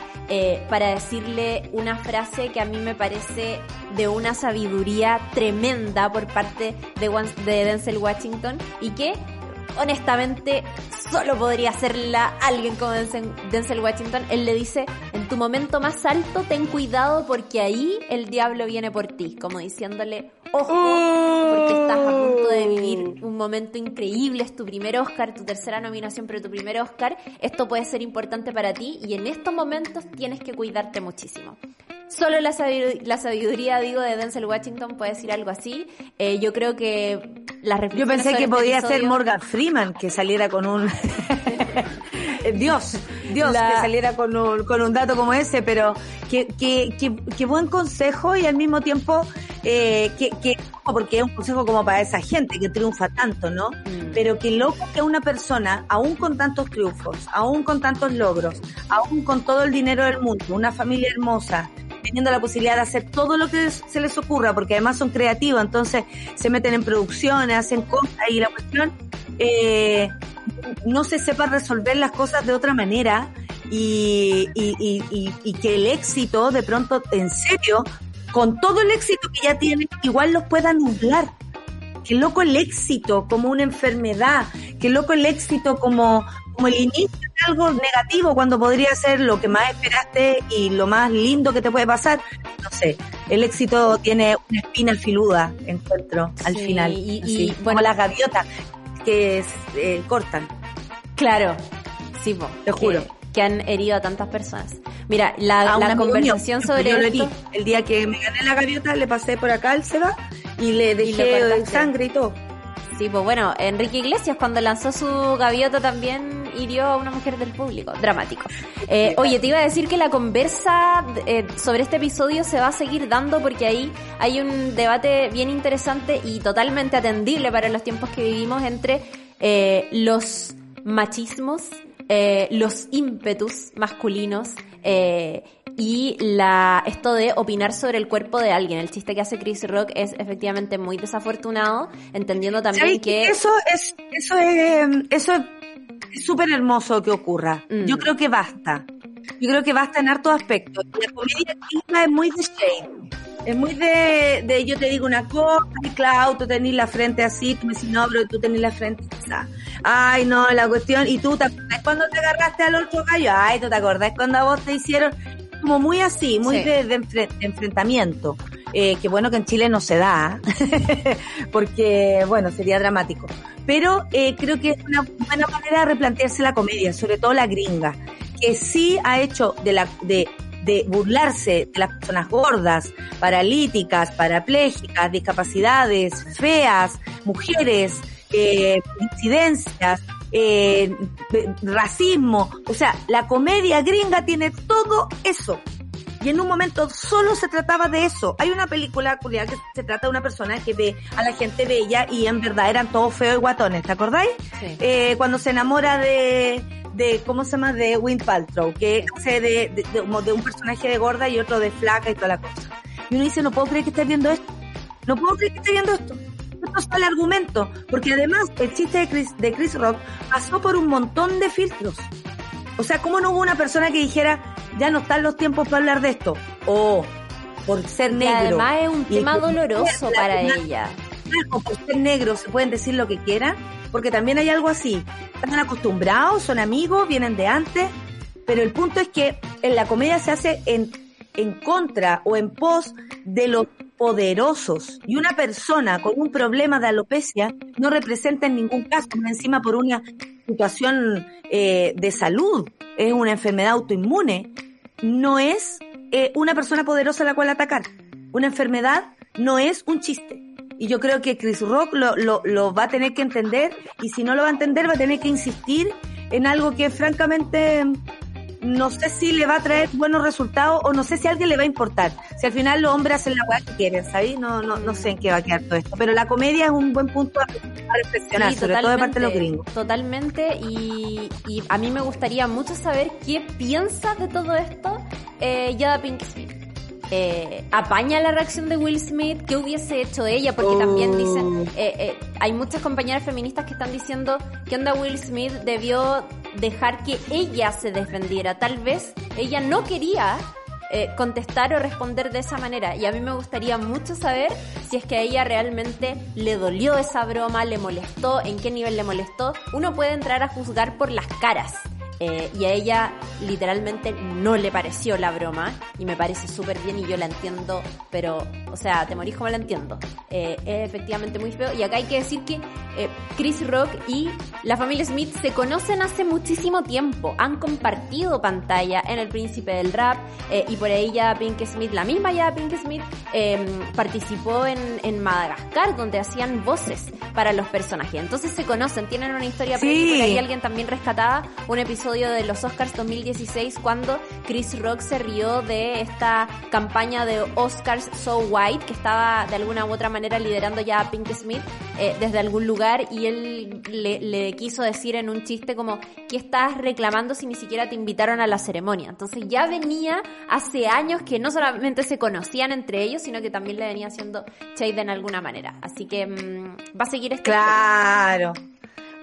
para decirle una frase que a mí me parece de una sabiduría tremenda por parte de Denzel Washington y que honestamente solo podría hacerla alguien como Denzel Washington. Él le dice, en tu momento más alto, ten cuidado porque ahí el diablo viene por ti, como diciéndole, ojo, porque estás a punto de vivir un momento increíble, es tu primer Oscar, tu tercera nominación, pero tu primer Oscar, esto puede ser importante para ti y en estos momentos tienes que cuidarte muchísimo. Solo la sabiduría, digo, de Denzel Washington puede decir algo así. Eh, yo creo que Yo pensé que este podía ser Morgan Freeman, que saliera con un... Dios, Dios, que saliera con un, con un dato como ese, pero qué que, que, buen consejo y al mismo tiempo, eh, que, que, porque es un consejo como para esa gente que triunfa tanto, ¿no? Mm. Pero qué loco que una persona, aún con tantos triunfos, aún con tantos logros, aún con todo el dinero del mundo, una familia hermosa, teniendo la posibilidad de hacer todo lo que se les ocurra, porque además son creativos, entonces se meten en producciones, hacen cosas y la cuestión eh, no se sepa resolver las cosas de otra manera y, y, que el éxito de pronto, en serio, con todo el éxito que ya tienen, igual los pueda nublar. Qué loco el éxito como una enfermedad, qué loco el éxito como, como el inicio de algo negativo cuando podría ser lo que más esperaste y lo más lindo que te puede pasar. No sé, el éxito tiene una espina filuda, encuentro, al final. Y, bueno, como las gaviotas que eh, cortan. Claro, sí, te juro. Que, han herido a tantas personas. Mira, la, la conversación sobre El día que me gané la gaviota, le pasé por acá al Seba y le dejé sangre y todo. Sí, pues bueno, Enrique Iglesias cuando lanzó su gaviota también hirió a una mujer del público. Dramático. Eh, oye, te iba a decir que la conversa eh, sobre este episodio se va a seguir dando porque ahí hay un debate bien interesante y totalmente atendible para los tiempos que vivimos entre eh, los machismos, los ímpetus masculinos eh, y la esto de opinar sobre el cuerpo de alguien. El chiste que hace Chris Rock es efectivamente muy desafortunado, entendiendo también ¿Sabes que Eso es, eso es, eso es súper hermoso que ocurra. Mm. Yo creo que basta. Yo creo que basta en hartos aspectos. La comedia es muy de shame. Es muy de, de yo te digo una cosa, y Clau, tú tenés la frente así, tú me decís, no, pero tú tenés la frente esa. Ay, no, la cuestión, y tú te acordás cuando te agarraste al otro gallo, ay, tú te acordás cuando a vos te hicieron, como muy así, muy Sí. de, de enfre- de enfrentamiento. Eh, que bueno que en Chile no se da, porque, bueno, sería dramático. Pero eh, creo que es una buena manera de replantearse la comedia, sobre todo la gringa, que sí ha hecho de la, de, de burlarse de las personas gordas, paralíticas, parapléjicas, discapacidades, feas, mujeres, eh, incidencias, eh, racismo. O sea, la comedia gringa tiene todo eso. Y en un momento solo se trataba de eso. Hay una película culiada que se trata de una persona que ve a la gente bella y en verdad eran todos feos y guatones, ¿te acordáis? Sí. Eh, cuando se enamora de, de, ¿cómo se llama? De Win Paltrow, que hace de, de, de- de un personaje de gorda y otro de flaca y toda la cosa. Y uno dice, no puedo creer que estés viendo esto. No puedo creer que estés viendo esto. Esto es el argumento. Porque además, el chiste de Chris, de Chris Rock pasó por un montón de filtros. O sea, ¿cómo no hubo una persona que dijera, ya no están los tiempos para hablar de esto? O por ser Y negro. además es un Y tema doloroso la- para la- ella. o por ser negro se pueden decir lo que quieran, porque también hay algo así. Están acostumbrados, son amigos, vienen de antes, pero el punto es que en la comedia se hace en, en contra o en pos de los poderosos. Y una persona con un problema de alopecia no representa en ningún caso, encima por una situación eh, de salud, es una enfermedad autoinmune, no es eh, una persona poderosa a la cual atacar. Una enfermedad no es un chiste. Y yo creo que Chris Rock lo, lo, lo va a tener que entender y si no lo va a entender va a tener que insistir en algo que francamente no sé si le va a traer buenos resultados o no sé si a alguien le va a importar. Si al final los hombres hacen la weá que quieren, ¿sabes? No, no, no sé en qué va a quedar todo esto. Pero la comedia es un buen punto a, a reflexionar, Sí, sobre todo de parte de los gringos. Totalmente, y, y a mí me gustaría mucho saber qué piensa de todo esto eh, Yada Pink Smith. Eh, apaña la reacción de Will Smith, qué hubiese hecho ella, porque también dicen, eh, eh, hay muchas compañeras feministas que están diciendo que onda Will Smith debió dejar que ella se defendiera, tal vez ella no quería eh, contestar o responder de esa manera. Y a mí me gustaría mucho saber si es que a ella realmente le dolió esa broma, le molestó, en qué nivel le molestó. Uno puede entrar a juzgar por las caras. Eh, y a ella literalmente no le pareció la broma y me parece súper bien y yo la entiendo, pero, o sea, te morís como la entiendo. Eh, es efectivamente muy feo y acá hay que decir que eh, Chris Rock y la familia Smith se conocen hace muchísimo tiempo, han compartido pantalla en El Príncipe del Rap eh, y por ahí ya Pink Smith, la misma ya Pink Smith, eh, participó en, en Madagascar donde hacían voces para los personajes. Entonces se conocen, tienen una historia Sí. previa por ahí alguien también rescataba un episodio de los Oscars 2016 cuando Chris Rock se rió de esta campaña de Oscars So White que estaba de alguna u otra manera liderando ya a Pink Smith eh, desde algún lugar y él le, le quiso decir en un chiste como ¿qué estás reclamando si ni siquiera te invitaron a la ceremonia? Entonces ya venía hace años que no solamente se conocían entre ellos sino que también le venía haciendo shade en alguna manera. Así que mm, va a seguir este Claro.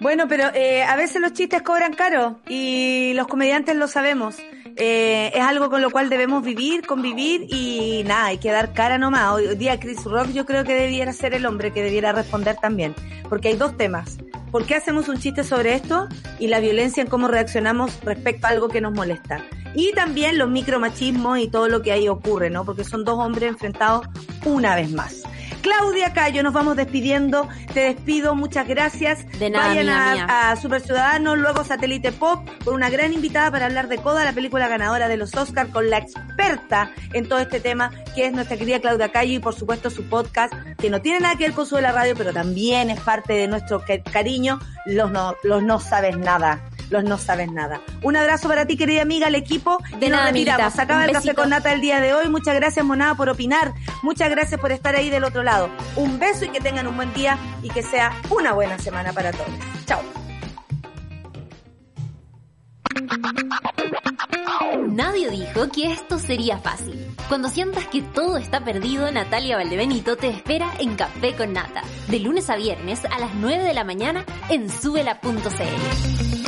Bueno, pero eh, a veces los chistes cobran caro y los comediantes lo sabemos. Eh, es algo con lo cual debemos vivir, convivir y nada, hay que dar cara nomás. Hoy día Chris Rock yo creo que debiera ser el hombre que debiera responder también. Porque hay dos temas. ¿Por qué hacemos un chiste sobre esto? Y la violencia en cómo reaccionamos respecto a algo que nos molesta. Y también los micromachismos y todo lo que ahí ocurre, ¿no? Porque son dos hombres enfrentados una vez más. Claudia Cayo, nos vamos despidiendo. Te despido, muchas gracias. De nada, Vayan a, mía. a Super Ciudadanos, luego Satélite Pop, con una gran invitada para hablar de Coda, la película ganadora de los Oscars, con la experta en todo este tema, que es nuestra querida Claudia Cayo, y por supuesto su podcast, que no tiene nada que ver con su de la radio, pero también es parte de nuestro ca- cariño, los no, los no sabes nada. Los no sabes nada. Un abrazo para ti, querida amiga, al equipo. De y nos nada, retiramos. Se acaba el café con nata el día de hoy. Muchas gracias, Monada, por opinar. Muchas gracias por estar ahí del otro lado. Un beso y que tengan un buen día y que sea una buena semana para todos. Chao. Nadie dijo que esto sería fácil. Cuando sientas que todo está perdido, Natalia Valdebenito te espera en Café con Nata, de lunes a viernes a las 9 de la mañana en subela.cl.